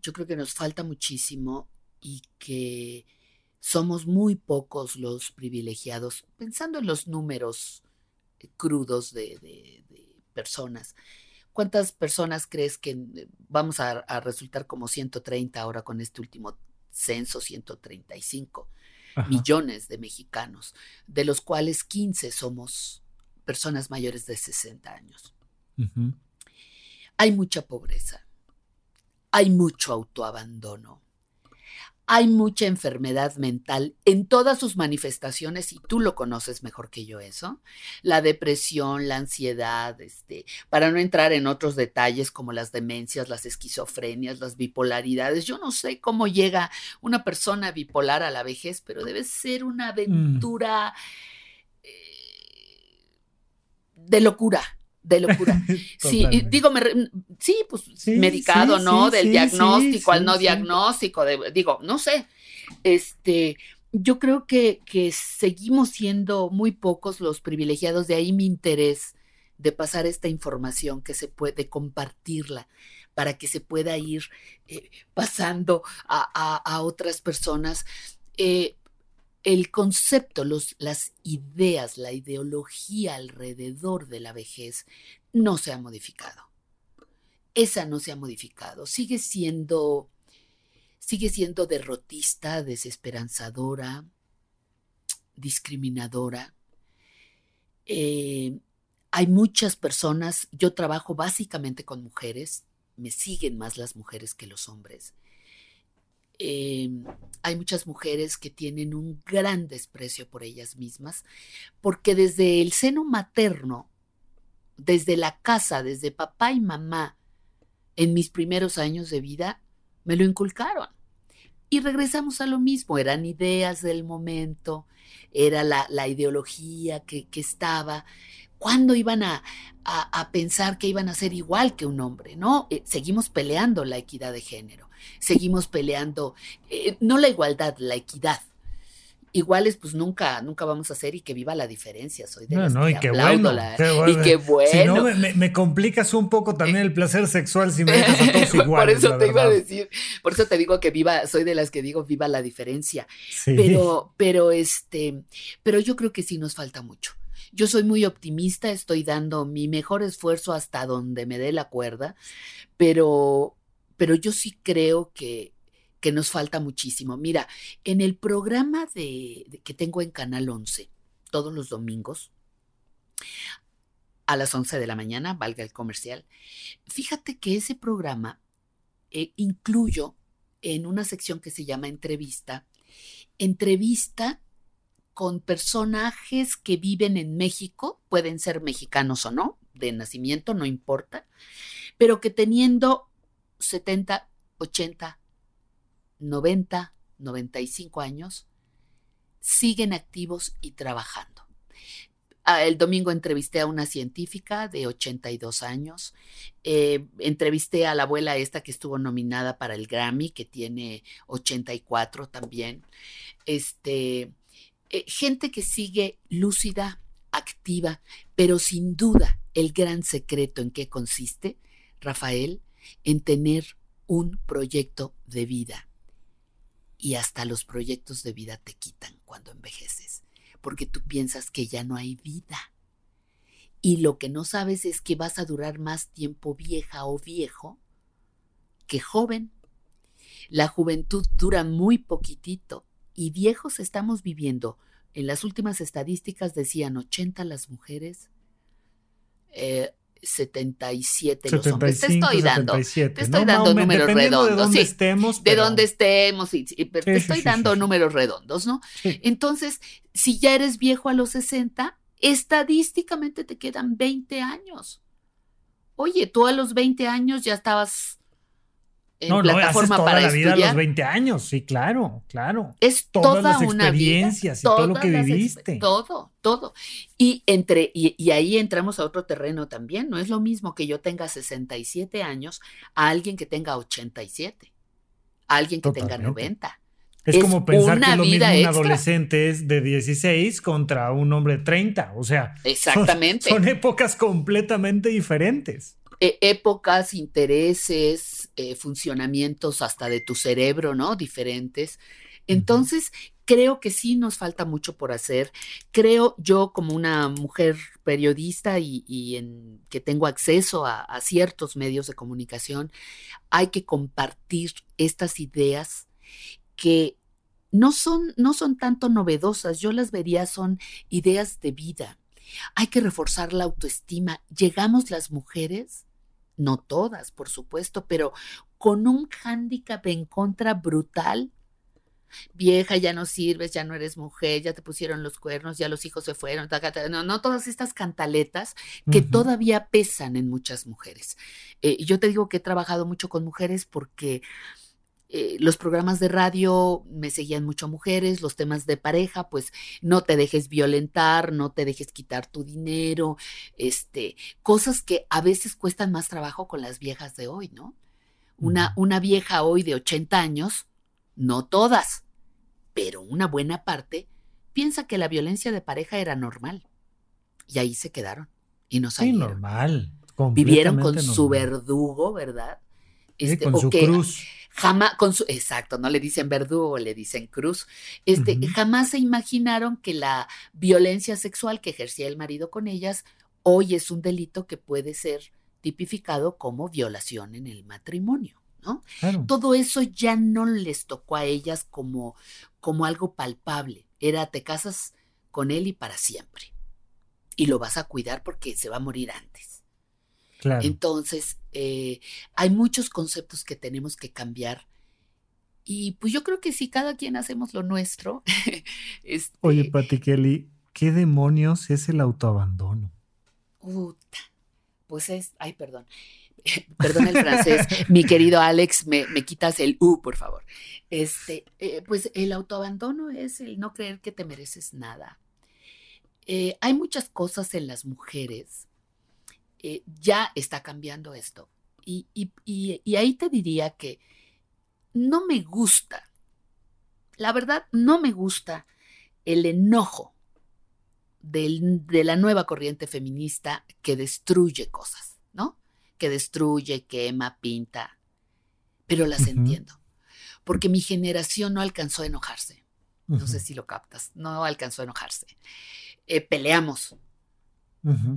Yo creo que nos falta muchísimo y que somos muy pocos los privilegiados, pensando en los números crudos de, de personas ¿Cuántas personas crees que eh, vamos a, resultar como 130 ahora con este último censo, 135 millones de mexicanos, de los cuales 15 somos personas mayores de 60 años? Hay mucha pobreza, hay mucho autoabandono, hay mucha enfermedad mental en todas sus manifestaciones y tú lo conoces mejor que yo eso. La depresión, la ansiedad, este, para no entrar en otros detalles como las demencias, las esquizofrenias, las bipolaridades. Yo no sé cómo llega una persona bipolar a la vejez, pero debe ser una mm. aventura eh, de locura de locura. [LAUGHS] sí, digo, sí, pues medicado, ¿no? Del diagnóstico al no diagnóstico, digo, no sé. Este, yo creo que, que seguimos siendo muy pocos los privilegiados, de ahí mi interés de pasar esta información que se puede compartirla para que se pueda ir eh, pasando a, a, otras personas. Eh, el concepto, los, las ideas, la ideología alrededor de la vejez no se ha modificado. Esa no se ha modificado. Sigue siendo, sigue siendo derrotista, desesperanzadora, discriminadora. Eh, hay muchas personas, yo trabajo básicamente con mujeres, me siguen más las mujeres que los hombres. Em, hay muchas mujeres que tienen un gran desprecio por ellas mismas, porque desde el seno materno, desde la casa, desde papá y mamá, en mis primeros años de vida, me lo inculcaron. Y regresamos a lo mismo, eran ideas del momento, era la, ideología que, estaba. ¿Cuándo iban a, a, pensar que iban a ser igual que un hombre? ¿No? Eh, seguimos peleando la equidad de género seguimos peleando, eh, no la igualdad, la equidad. Iguales, pues nunca, nunca vamos a hacer y que viva la diferencia. Soy de no, no, y qué bueno, [LAUGHS] Y qué bueno. Si no, me, complicas un poco también el placer sexual si me [LAUGHS] dejas a todos iguales. por eso te iba a decir, por eso te digo que viva, soy de las que digo viva la diferencia. Pero, pero este, pero yo creo que sí nos falta mucho. Yo soy muy optimista, estoy dando mi mejor esfuerzo hasta donde me dé la cuerda, pero, pero yo sí creo que, que nos falta muchísimo. Mira, en el programa de, que tengo en Canal 11, todos los domingos, a las 11 de la mañana, valga el comercial, fíjate que ese programa eh, incluyo en una sección que se llama entrevista, entrevista con personajes que viven en México, pueden ser mexicanos o no, de nacimiento, no importa, pero que teniendo 70, 80, 90, 95 años, siguen activos y trabajando. Ah, el domingo entrevisté a una científica de 82 años. Eh, entrevisté a la abuela esta que estuvo nominada para el Grammy, que tiene 84 también. Este, eh, gente que sigue lúcida, activa, pero sin duda el gran secreto en qué consiste, Rafael, en tener un proyecto de vida. Y hasta los proyectos de vida te quitan cuando envejeces porque tú piensas que ya no hay vida. Y lo que no sabes es que vas a durar más tiempo vieja o viejo que joven. La juventud dura muy poquitito y viejos estamos viviendo. En las últimas estadísticas decían 80 las mujeres, eh, 77 los hombres. Te estoy dando, te estoy dando números redondos. De dónde estemos. De dónde estemos, pero te estoy dando números redondos, ¿no? Entonces, si ya eres viejo a los 60, estadísticamente te quedan 20 años. Oye, tú a los 20 años ya estabas en no, plataforma no, toda la vida a los 20 años, sí, claro, claro. Es Todas toda las una experiencias y todo lo que viviste. Todo, todo. Y entre y, y, ahí entramos a otro terreno también, no es lo mismo que yo tenga 67 años a alguien que tenga 87, a alguien que tenga 90. Es, como pensar que lo mismo un adolescente es de 16 contra un hombre de 30, o sea, Exactamente. son épocas completamente diferentes. E, épocas, intereses, eh, funcionamientos hasta de tu cerebro, ¿no? Diferentes. Entonces, creo que sí nos falta mucho por hacer. Creo yo como una mujer periodista y, en, que tengo acceso a, a, ciertos medios de comunicación, hay que compartir estas ideas que no son, no son tanto novedosas, yo las vería son ideas de vida. Hay que reforzar la autoestima. Llegamos las mujeres no todas, por supuesto, pero con un hándicap en contra brutal. Vieja, ya no sirves, ya no eres mujer, ya te pusieron los cuernos, ya los hijos se fueron, no, no todas estas cantaletas que todavía pesan en muchas mujeres. Eh, yo te digo que he trabajado mucho con mujeres porque eh, los programas de radio me seguían mucho mujeres, los temas de pareja, pues no te dejes violentar, no te dejes quitar tu dinero, este, cosas que a veces cuestan más trabajo con las viejas de hoy, ¿no? Una, una vieja hoy de 80 años, no todas, pero una buena parte, piensa que la violencia de pareja era normal. Y ahí se quedaron. Y no salieron. Sí, normal. Vivieron con su verdugo, ¿verdad? Este, con su cruz. Jamás, con su, exacto, no le dicen verdugo, le dicen cruz. Este, Jamás se imaginaron que la violencia sexual que ejercía el marido con ellas hoy es un delito que puede ser tipificado como violación en el matrimonio. ¿no? Todo eso ya no les tocó a ellas como, como algo palpable. Era te casas con él y para siempre. Y lo vas a cuidar porque se va a morir antes. Entonces, eh, hay muchos conceptos que tenemos que cambiar. Y pues yo creo que si cada quien hacemos lo nuestro. [LAUGHS] este, Oye, Pati Kelly, ¿qué demonios es el autoabandono? Puta. Pues es. Ay, perdón. [LAUGHS] Perdón el francés, mi querido Alex, me, quitas el U, por favor. Este, eh, pues el autoabandono es el no creer que te mereces nada. Eh, hay muchas cosas en las mujeres eh, ya está cambiando esto. Y, ahí te diría que no me gusta, la verdad, no me gusta el enojo de la nueva corriente feminista que destruye cosas, ¿no? Que destruye, quema, pinta, pero las entiendo, porque mi generación no alcanzó a enojarse. No sé si lo captas, no alcanzó a enojarse. Eh, peleamos,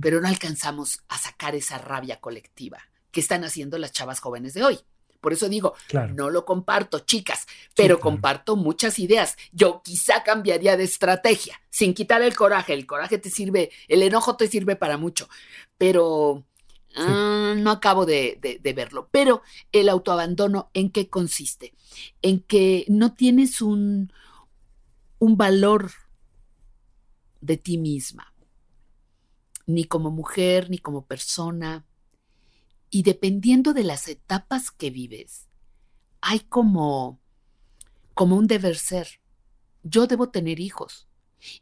pero no alcanzamos a sacar esa rabia colectiva que están haciendo las chavas jóvenes de hoy. Por eso digo, no lo comparto, chicas, pero comparto muchas ideas. Yo quizá cambiaría de estrategia, sin quitar el coraje. El coraje te sirve, el enojo te sirve para mucho, pero Ah, no acabo de, verlo. Pero el autoabandono, ¿en qué consiste? En que no tienes un, un valor de ti misma, ni como mujer, ni como persona. Y dependiendo de las etapas que vives, hay como, como un deber ser. Yo debo tener hijos.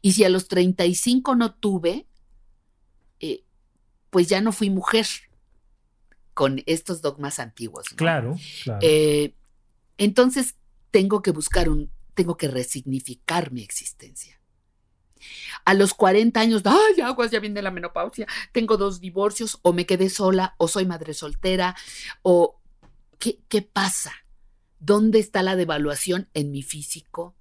Y si a los 35 no tuve, eh, pues ya no fui mujer con estos dogmas antiguos. Claro, claro. Eh, entonces tengo que buscar un, tengo que resignificar mi existencia. A los 40 años, ay, aguas, ya viene la menopausia, tengo dos divorcios, o me quedé sola, o soy madre soltera, o ¿qué, pasa? ¿Dónde está la devaluación en mi físico?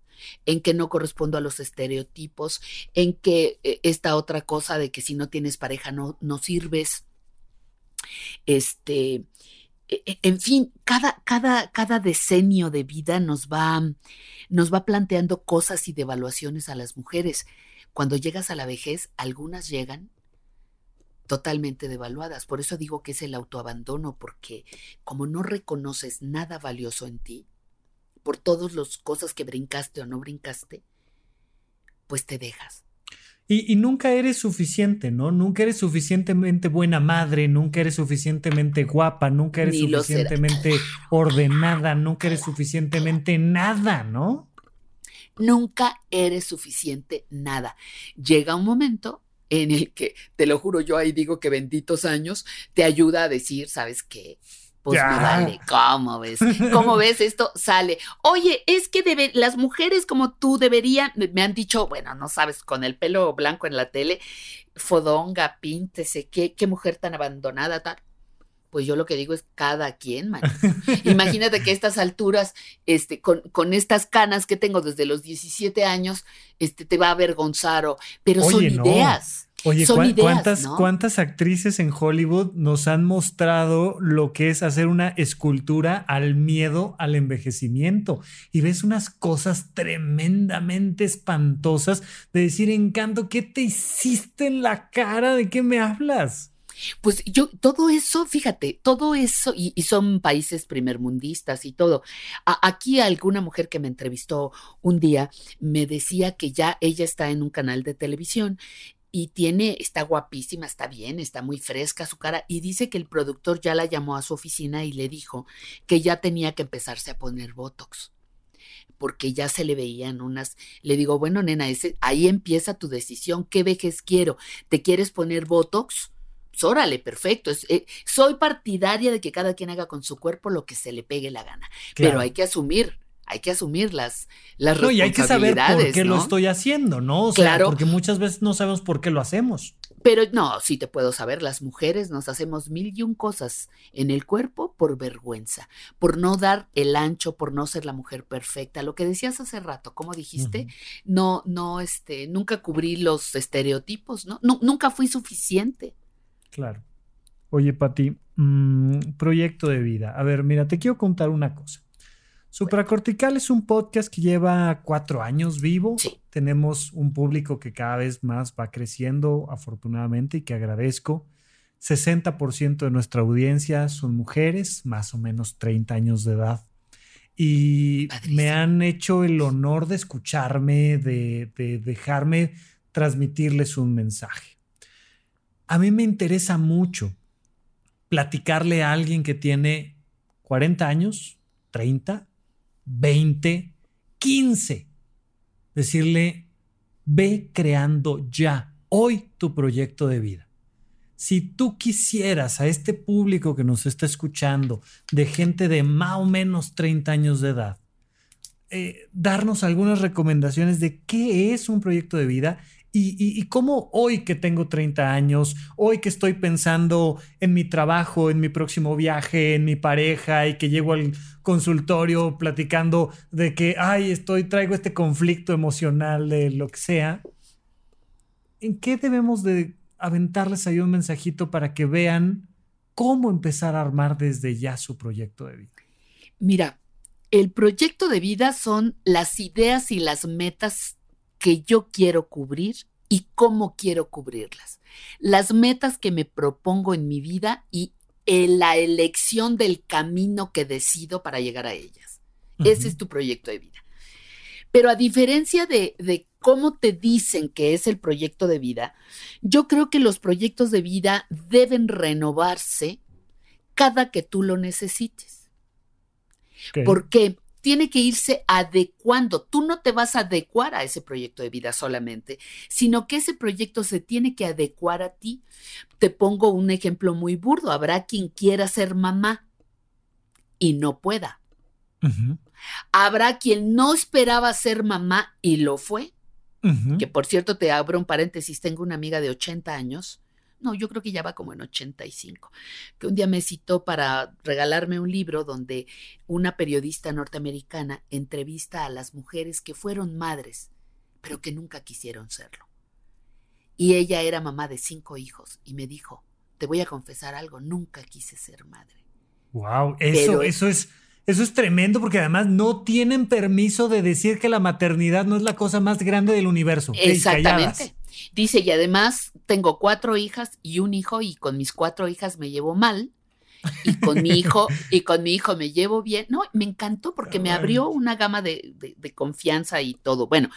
en que no correspondo a los estereotipos, en que eh, esta otra cosa de que si no tienes pareja no, no sirves. Este, en fin, cada, cada, cada decenio de vida nos va, nos va planteando cosas y devaluaciones a las mujeres. Cuando llegas a la vejez, algunas llegan totalmente devaluadas. Por eso digo que es el autoabandono, porque como no reconoces nada valioso en ti, por todas las cosas que brincaste o no brincaste, pues te dejas. Y, nunca eres suficiente, ¿no? Nunca eres suficientemente buena madre, nunca eres suficientemente guapa, nunca eres suficientemente ordenada, nunca eres suficientemente nada, ¿no? Nunca eres suficiente nada. Llega un momento en el que, te lo juro, yo ahí digo que benditos años te ayuda a decir, ¿sabes qué? Pues me vale, ¿cómo ves? ¿Cómo [LAUGHS] ves esto? Sale. Oye, es que debe, las mujeres como tú deberían, me han dicho, bueno, no sabes, con el pelo blanco en la tele, fodonga, píntese, qué, qué mujer tan abandonada, tal. Pues yo lo que digo es cada quien, man. [LAUGHS] Imagínate que a estas alturas, este, con, con, estas canas que tengo desde los 17 años, este, te va a avergonzar, o, pero son ideas. Oye, ¿cuántas, ¿cuántas actrices en Hollywood nos han mostrado lo que es hacer una escultura al miedo al envejecimiento? Y ves unas cosas tremendamente espantosas de decir, encanto, ¿qué te hiciste en la cara? ¿De qué me hablas? Pues yo, todo eso, fíjate, todo eso, y, son países primermundistas y todo. aquí alguna mujer que me entrevistó un día me decía que ya ella está en un canal de televisión y tiene, está guapísima, está bien, está muy fresca su cara y dice que el productor ya la llamó a su oficina y le dijo que ya tenía que empezarse a poner Botox porque ya se le veían unas. Le digo, bueno, nena, ese, ahí empieza tu decisión. ¿Qué vejez quiero? ¿Te quieres poner Botox? Pues órale, perfecto. Eh, soy partidaria de que cada quien haga con su cuerpo lo que se le pegue la gana. Pero hay que asumir hay que asumir las, las no, y hay que saber por qué lo estoy haciendo, ¿no? O sea, porque muchas veces no sabemos por qué lo hacemos. Pero no, sí te puedo saber, las mujeres nos hacemos mil y un cosas en el cuerpo por vergüenza, por no dar el ancho, por no ser la mujer perfecta. Lo que decías hace rato, como dijiste, no, no, este, nunca cubrí los estereotipos, ¿no? nunca fui suficiente. Claro. Oye, Pati, mm, proyecto de vida. A ver, mira, te quiero contar una cosa. Supracortical es un podcast que lleva cuatro años vivo. Tenemos un público que cada vez más va creciendo, afortunadamente, y que agradezco. 60% de nuestra audiencia son mujeres, más o menos 30 años de edad. Y me han hecho el honor de escucharme, de, de dejarme transmitirles un mensaje. A mí me interesa mucho platicarle a alguien que tiene 40 años, 30, 20, 15. Decirle, ve creando ya, hoy, tu proyecto de vida. Si tú quisieras a este público que nos está escuchando, de gente de más o menos 30 años de edad, eh, darnos algunas recomendaciones de qué es un proyecto de vida y, cómo hoy que tengo 30 años, hoy que estoy pensando en mi trabajo, en mi próximo viaje, en mi pareja y que llego al consultorio platicando de que, ay, estoy, traigo este conflicto emocional de lo que sea, ¿en qué debemos de aventarles ahí un mensajito para que vean cómo empezar a armar desde ya su proyecto de vida? Mira, el proyecto de vida son las ideas y las metas que yo quiero cubrir y cómo quiero cubrirlas. Las metas que me propongo en mi vida y la elección del camino que decido para llegar a ellas. Ese es tu proyecto de vida. Pero a diferencia de, de, cómo te dicen que es el proyecto de vida, yo creo que los proyectos de vida deben renovarse cada que tú lo necesites. Porque tiene que irse adecuando. Tú no te vas a adecuar a ese proyecto de vida solamente, sino que ese proyecto se tiene que adecuar a ti. Te pongo un ejemplo muy burdo. Habrá quien quiera ser mamá y no pueda. Habrá quien no esperaba ser mamá y lo fue. Que por cierto, te abro un paréntesis, tengo una amiga de 80 años no, yo creo que ya va como en 85, que un día me citó para regalarme un libro donde una periodista norteamericana entrevista a las mujeres que fueron madres, pero que nunca quisieron serlo. Y ella era mamá de cinco hijos y me dijo, te voy a confesar algo, nunca quise ser madre. Wow, eso, eso es eso es tremendo porque además no tienen permiso de decir que la maternidad no es la cosa más grande del universo. Exactamente. Dice, y además tengo cuatro hijas y un hijo y con mis cuatro hijas me llevo mal y con mi hijo [LAUGHS] y con mi hijo me llevo bien. No, me encantó porque me abrió una gama de, de, confianza y todo. Bueno,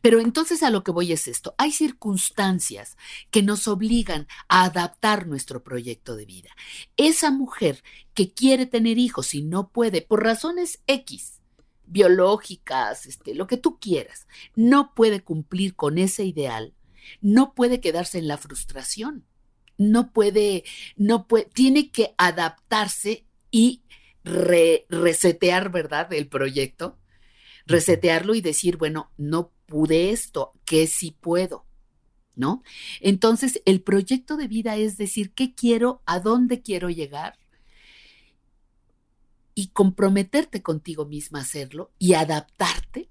pero entonces a lo que voy es esto. Hay circunstancias que nos obligan a adaptar nuestro proyecto de vida. Esa mujer que quiere tener hijos y no puede por razones X biológicas, este, lo que tú quieras, no puede cumplir con ese ideal, no puede quedarse en la frustración no puede, no puede, tiene que adaptarse y resetear, ¿verdad? El proyecto, resetearlo y decir, bueno, no pude esto, que sí puedo, ¿no? Entonces, el proyecto de vida es decir, ¿qué quiero? ¿A dónde quiero llegar? Y comprometerte contigo misma a hacerlo y adaptarte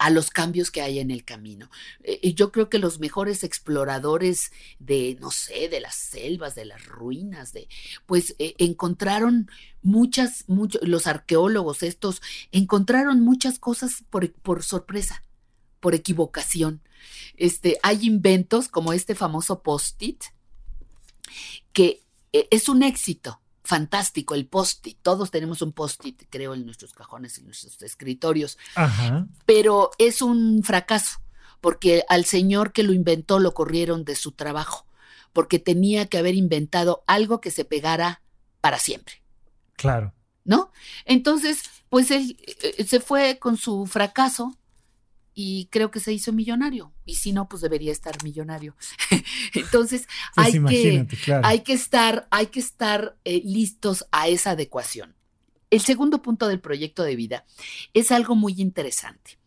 a los cambios que hay en el camino. Eh, yo creo que los mejores exploradores de, no sé, de las selvas, de las ruinas, de, pues eh, encontraron muchas, muchos, los arqueólogos estos encontraron muchas cosas por, por sorpresa, por equivocación. Este, hay inventos como este famoso post-it que eh, es un éxito fantástico, el post-it. Todos tenemos un post-it, creo, en nuestros cajones, en nuestros escritorios. Pero es un fracaso, porque al señor que lo inventó lo corrieron de su trabajo, porque tenía que haber inventado algo que se pegara para siempre. Claro. ¿No? Entonces, pues él eh, se fue con su fracaso y creo que se hizo millonario. Y si no, pues debería estar millonario. [LAUGHS] Entonces, pues hay, que, hay, que, estar, hay que estar eh, listos a esa adecuación. El segundo punto del proyecto de vida es algo muy interesante.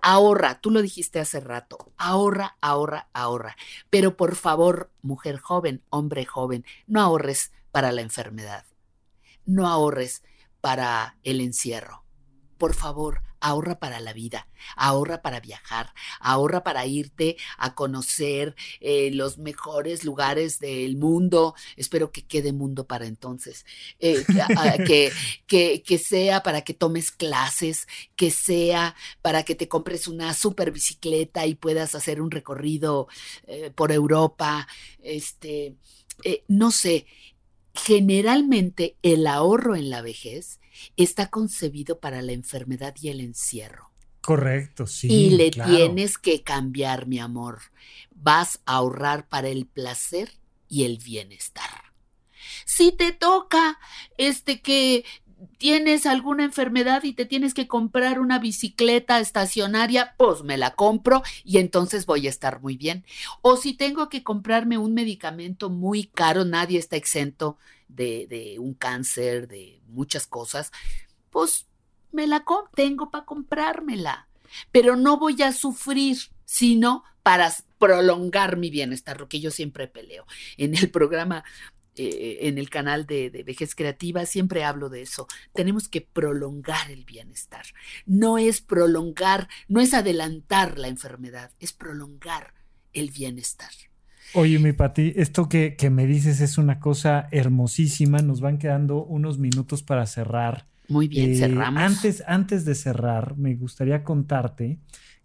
Ahorra, tú lo dijiste hace rato, ahorra, ahorra, ahorra. Pero por favor, mujer joven, hombre joven, no ahorres para la enfermedad. No ahorres para el encierro. Por favor, ahorra para la vida, ahorra para viajar, ahorra para irte a conocer eh, los mejores lugares del mundo. Espero que quede mundo para entonces. Eh, que, [LAUGHS] que, que, sea para que tomes clases, que sea para que te compres una super bicicleta y puedas hacer un recorrido eh, por Europa. Este, no sé. Generalmente el ahorro en la vejez está concebido para la enfermedad y el encierro. Correcto, sí. Y le tienes que cambiar, mi amor. Vas a ahorrar para el placer y el bienestar. Si te toca este que tienes alguna enfermedad y te tienes que comprar una bicicleta estacionaria, pues me la compro y entonces voy a estar muy bien. O si tengo que comprarme un medicamento muy caro, nadie está exento de, de un cáncer, de muchas cosas, pues me la tengo para comprármela. Pero no voy a sufrir, sino para prolongar mi bienestar, lo que yo siempre peleo. En el programa eh, en el canal de, de, Vejez Creativa siempre hablo de eso. Tenemos que prolongar el bienestar. No es prolongar, no es adelantar la enfermedad, es prolongar el bienestar. Oye, mi Pati, esto que, que me dices es una cosa hermosísima. Nos van quedando unos minutos para cerrar. Muy bien, eh, cerramos. Antes, antes de cerrar, me gustaría contarte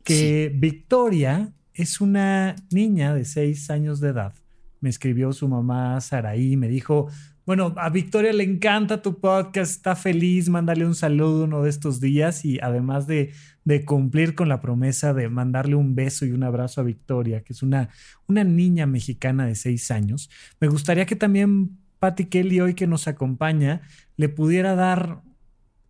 que Victoria es una niña de seis años de edad. Me escribió su mamá Saraí, me dijo, bueno, a Victoria le encanta tu podcast, está feliz, mándale un saludo uno de estos días y además de, de, cumplir con la promesa de mandarle un beso y un abrazo a Victoria, que es una, una niña mexicana de seis años, me gustaría que también Patty Kelly hoy que nos acompaña le pudiera dar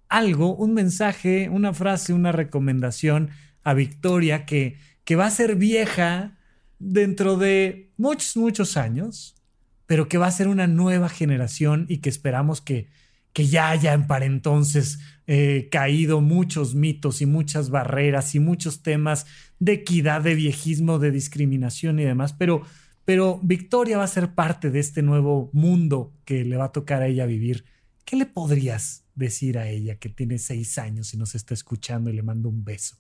algo, un mensaje, una frase, una recomendación a Victoria que, que va a ser vieja dentro de muchos, muchos años pero que va a ser una nueva generación y que esperamos que, que ya haya para entonces eh, caído muchos mitos y muchas barreras y muchos temas de equidad, de viejismo, de discriminación y demás, pero, pero Victoria va a ser parte de este nuevo mundo que le va a tocar a ella vivir. ¿Qué le podrías decir a ella que tiene seis años y nos está escuchando y le mando un beso?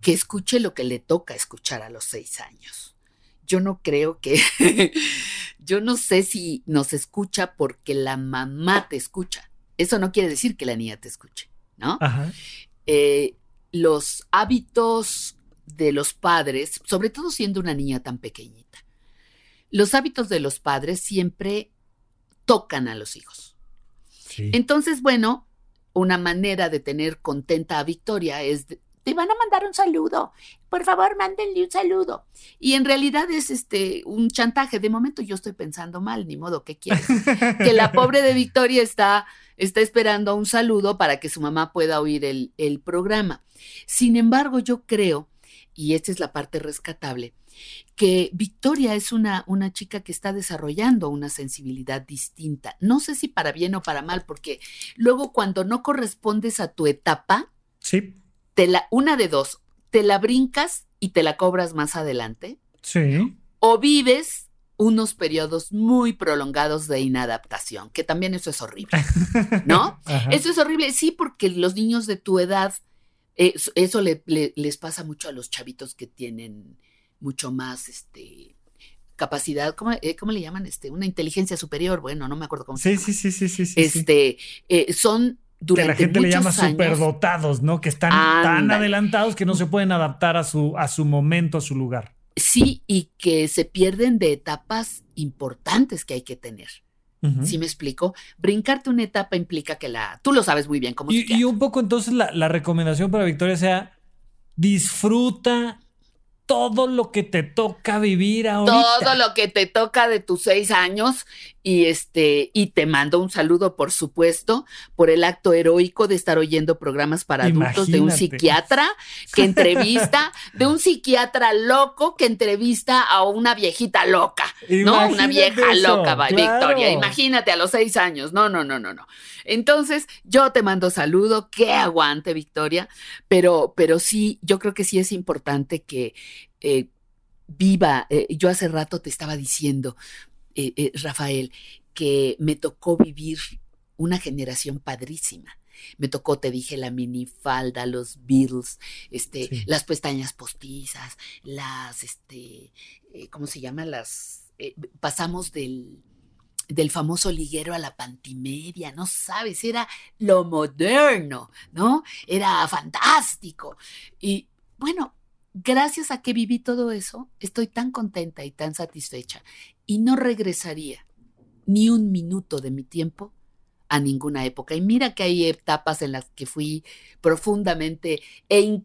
Que escuche lo que le toca escuchar a los seis años. Yo no creo que [LAUGHS] yo no sé si nos escucha porque la mamá te escucha. Eso no quiere decir que la niña te escuche, ¿no? Eh, los hábitos de los padres, sobre todo siendo una niña tan pequeñita, los hábitos de los padres siempre tocan a los hijos. Entonces, bueno, una manera de tener contenta a Victoria es te van a mandar un saludo. Por favor, mándenle un saludo. Y en realidad es este un chantaje. De momento yo estoy pensando mal, ni modo, ¿qué quieres? [LAUGHS] que la pobre de Victoria está, está esperando un saludo para que su mamá pueda oír el, el programa. Sin embargo, yo creo, y esta es la parte rescatable, que Victoria es una, una chica que está desarrollando una sensibilidad distinta. No sé si para bien o para mal, porque luego cuando no correspondes a tu etapa, sí la, una de dos, te la brincas y te la cobras más adelante. Sí. O vives unos periodos muy prolongados de inadaptación, que también eso es horrible, ¿no? [LAUGHS] eso es horrible, sí, porque los niños de tu edad, eso, les pasa mucho a los chavitos que tienen mucho más, este, capacidad, ¿cómo, eh, ¿cómo, le llaman? Este, una inteligencia superior, bueno, no me acuerdo cómo sí, se llama. Sí, sí, sí, sí, sí. Este, eh, son que la gente le llama superdotados, ¿no? Que están tan adelantados que no se pueden adaptar a su, a su momento, a su lugar. Sí, y que se pierden de etapas importantes que hay que tener. ¿Sí me explico? Brincarte una etapa implica que la... Tú lo sabes muy bien cómo Y, y un poco entonces la, la recomendación para Victoria sea disfruta todo lo que te toca vivir ahorita. Todo lo que te toca de tus seis años y este y te mando un saludo por supuesto por el acto heroico de estar oyendo programas para adultos de un psiquiatra que entrevista de un psiquiatra loco que entrevista a una viejita loca, no una vieja loca, Victoria. Imagínate a los seis años. No, no, no, no, no. Entonces yo te mando saludo, que aguante Victoria, pero pero sí, yo creo que sí es importante que eh, viva. Eh, yo hace rato te estaba diciendo eh, Rafael, que me tocó vivir una generación padrísima. Me tocó, te dije, la minifalda, los Beatles, este, las pestañas postizas, las, este, ¿cómo se llama? Las, pasamos del, del famoso liguero a la pantimedia, no sabes, era lo moderno, ¿no? Era fantástico. Y bueno, gracias a que viví todo eso, estoy tan contenta y tan satisfecha y no regresaría ni un minuto de mi tiempo a ninguna época. Y mira que hay etapas en las que fui profundamente e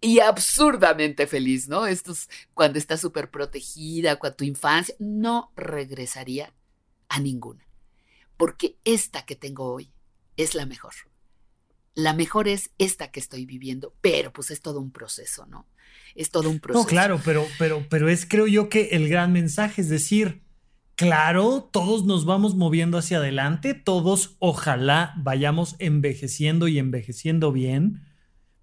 y, absurdamente feliz, ¿no? Esto es cuando estás súper protegida, cuando tu infancia, no regresaría a ninguna. Porque esta que tengo hoy es la mejor la mejor es esta que estoy viviendo, pero pues es todo un proceso, ¿no? Es todo un proceso. No, claro, pero, pero, pero es creo yo que el gran mensaje es decir, claro, todos nos vamos moviendo hacia adelante, todos ojalá vayamos envejeciendo y envejeciendo bien,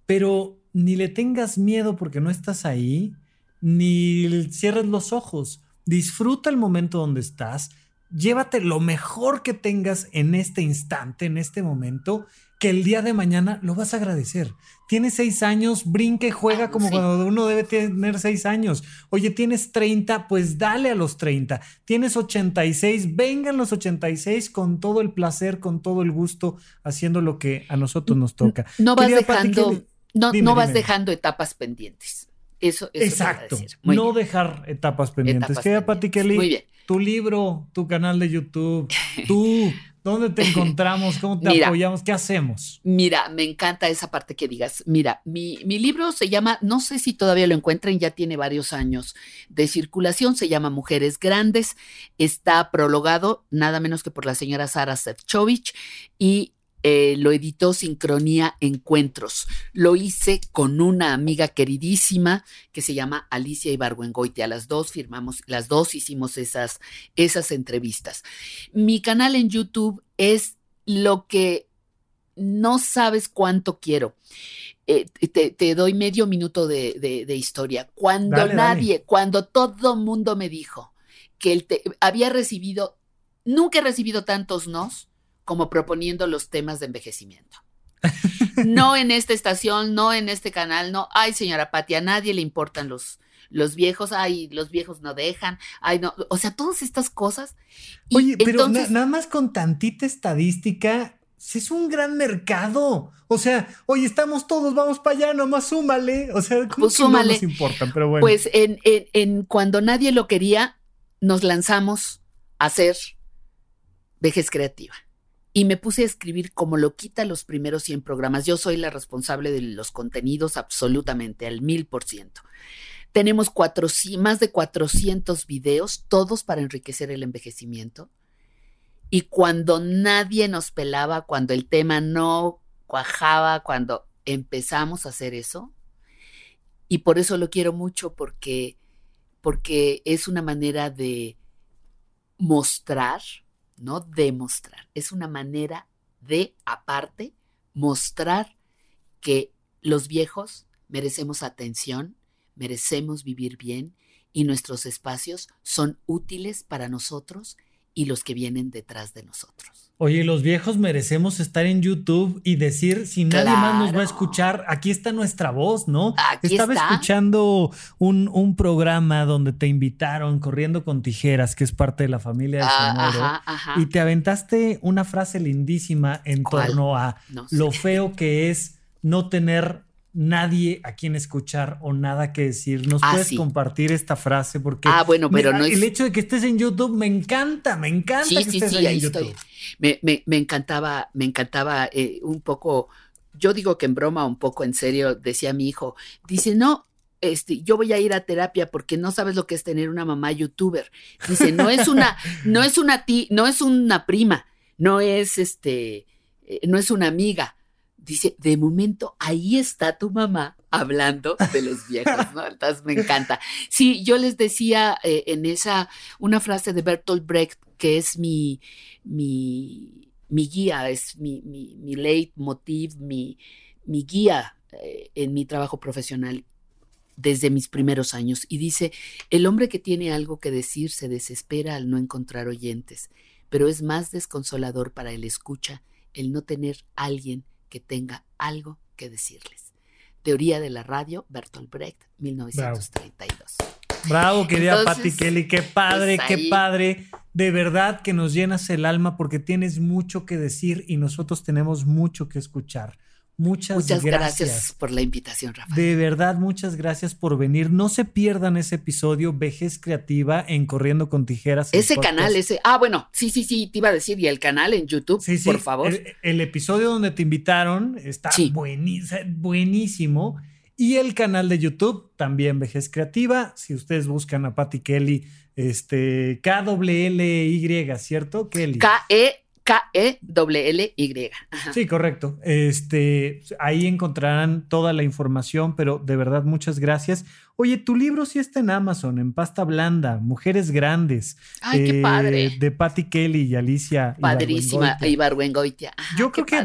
pero ni le tengas miedo porque no estás ahí, ni cierres los ojos, disfruta el momento donde estás, llévate lo mejor que tengas en este instante, en este momento que el día de mañana lo vas a agradecer. Tienes seis años, brinque, juega como cuando uno debe tener seis años. Oye, tienes 30, pues dale a los 30. Tienes 86, vengan los 86 con todo el placer, con todo el gusto, haciendo lo que a nosotros nos toca. No vas dejando, no, no vas dejando etapas pendientes. Eso, Exacto. no dejar etapas pendientes. Queda, Pati Kelly. Muy bien. Tu libro, tu canal de YouTube, tú. [LAUGHS] ¿Dónde te [LAUGHS] encontramos? ¿Cómo te apoyamos? ¿Qué hacemos? Mira, me encanta esa parte que digas. Mira, mi, mi, libro se llama, no sé si todavía lo encuentren, ya tiene varios años de circulación, se llama Mujeres Grandes, está prologado nada menos que por la señora Sara Sefcovic y eh, lo editó Sincronía Encuentros. Lo hice con una amiga queridísima que se llama Alicia Ibargüengoite. A las dos firmamos, las dos hicimos esas, esas entrevistas. Mi canal en YouTube es lo que no sabes cuánto quiero. Eh, te, doy medio minuto de, historia. Cuando nadie, cuando todo mundo me dijo que él había recibido, nunca he recibido tantos nos como proponiendo los temas de envejecimiento. [LAUGHS] No en esta estación, no en este canal, no. Ay, señora Pati, a nadie le importan los, los viejos, ay, los viejos no dejan, ay, no. O sea, todas estas cosas. Oye, pero nada más con tantita estadística, es un gran mercado. O sea, oye, estamos todos, vamos para allá, nomás súmale. O sea, ¿cómo pues que no nos importan? Pero bueno. Pues en, en cuando nadie lo quería, nos lanzamos a hacer vejez creativa y me puse a escribir como lo quita los primeros 100 programas. Yo soy la responsable de los contenidos absolutamente, al mil por ciento. Tenemos cuatro, más de 400 videos, todos para enriquecer el envejecimiento. Y cuando nadie nos pelaba, cuando el tema no cuajaba, cuando empezamos a hacer eso, y por eso lo quiero mucho, porque, porque es una manera de mostrar no demostrar. Es una manera de, aparte, mostrar que los viejos merecemos atención, merecemos vivir bien y nuestros espacios son útiles para nosotros y los que vienen detrás de nosotros. Oye, los viejos merecemos estar en YouTube y decir, si nadie más nos va a escuchar, aquí está nuestra voz, ¿no? Estaba escuchando un, un, programa donde te invitaron corriendo con tijeras, que es parte de la familia de ah, Sonoro, y te aventaste una frase lindísima en torno a lo feo que es no tener nadie a quien escuchar o nada que decir. ¿Nos ah, puedes compartir esta frase? Porque ah, bueno, pero no el hecho de que estés en YouTube me encanta, me encanta que estés ahí en YouTube. Me, me, encantaba, me encantaba eh, un poco, yo digo que en broma, un poco en serio, decía mi hijo, dice, no, este, yo voy a ir a terapia porque no sabes lo que es tener una mamá youtuber. Dice, no es una, no es una ti, no es una prima, no es este, eh, no es una amiga dice, de momento ahí está tu mamá hablando de los viejos, ¿no? Entonces me encanta. Sí, yo les decía eh, en esa, una frase de Bertolt Brecht, que es mi, mi, mi guía, es mi, mi, mi leitmotiv, mi, mi guía eh, en mi trabajo profesional desde mis primeros años. Y dice, el hombre que tiene algo que decir se desespera al no encontrar oyentes, pero es más desconsolador para el escucha el no tener alguien que tenga algo que decirles. Teoría de la radio, Bertolt Brecht, 1932. Bravo, querida Patti Kelly, qué padre, pues qué padre. De verdad que nos llenas el alma porque tienes mucho que decir y nosotros tenemos mucho que escuchar. Muchas, gracias. por la invitación, Rafael. De verdad, muchas gracias por venir. No se pierdan ese episodio Vejez Creativa en Corriendo con Tijeras. Ese canal, ese. Ah, bueno, sí, sí, sí, te iba a decir. Y el canal en YouTube, sí, sí. por favor. El, episodio donde te invitaron está buenísimo. Y el canal de YouTube, también Vejez Creativa. Si ustedes buscan a Patty Kelly, este, K-W-L-Y, ¿cierto? Kelly. K-E K-E-L-L-Y. Sí, correcto. Este, ahí encontrarán toda la información, pero de verdad muchas gracias. Oye, tu libro sí está en Amazon, en pasta blanda, Mujeres Grandes. Ay, qué padre. Eh, de Patty Kelly y Alicia. Padrísima, Ibargüengoitia. Yo creo que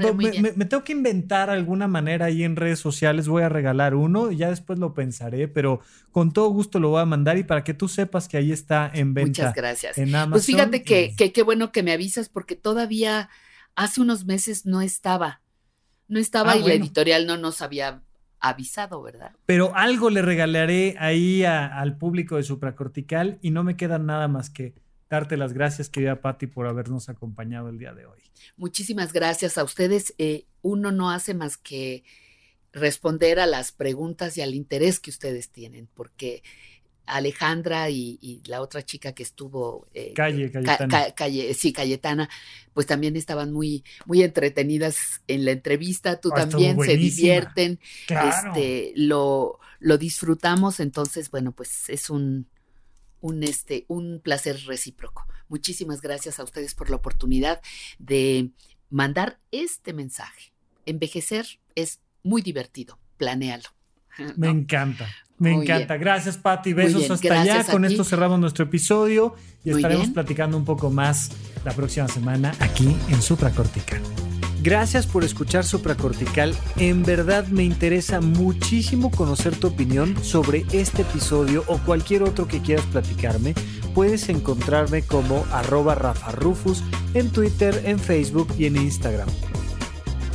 me, tengo que inventar alguna manera ahí en redes sociales. Voy a regalar uno y ya después lo pensaré, pero con todo gusto lo voy a mandar y para que tú sepas que ahí está en venta. Muchas gracias. En Amazon. Pues fíjate que qué bueno que me avisas porque todavía hace unos meses no estaba. No estaba ah, y la editorial no nos había avisado, ¿verdad? Pero algo le regalaré ahí al público de Supracortical y no me queda nada más que darte las gracias, querida Patti, por habernos acompañado el día de hoy. Muchísimas gracias a ustedes. Eh, uno no hace más que responder a las preguntas y al interés que ustedes tienen, porque Alejandra y, la otra chica que estuvo eh, calle, Cayetana. calle, sí, Cayetana, pues también estaban muy, muy entretenidas en la entrevista. Tú ah, también se divierten, este, lo, lo disfrutamos, entonces, bueno, pues es un, un, este, un placer recíproco. Muchísimas gracias a ustedes por la oportunidad de mandar este mensaje. Envejecer es muy divertido, planéalo. [LAUGHS] Me encanta. Me encanta. Gracias, Patti. Besos hasta allá. Con esto cerramos nuestro episodio y estaremos platicando un poco más la próxima semana aquí en Supracortical. Gracias por escuchar Supracortical. En verdad me interesa muchísimo conocer tu opinión sobre este episodio o cualquier otro que quieras platicarme. Puedes encontrarme como arroba Rafa Rufus en Twitter, en Facebook y en Instagram.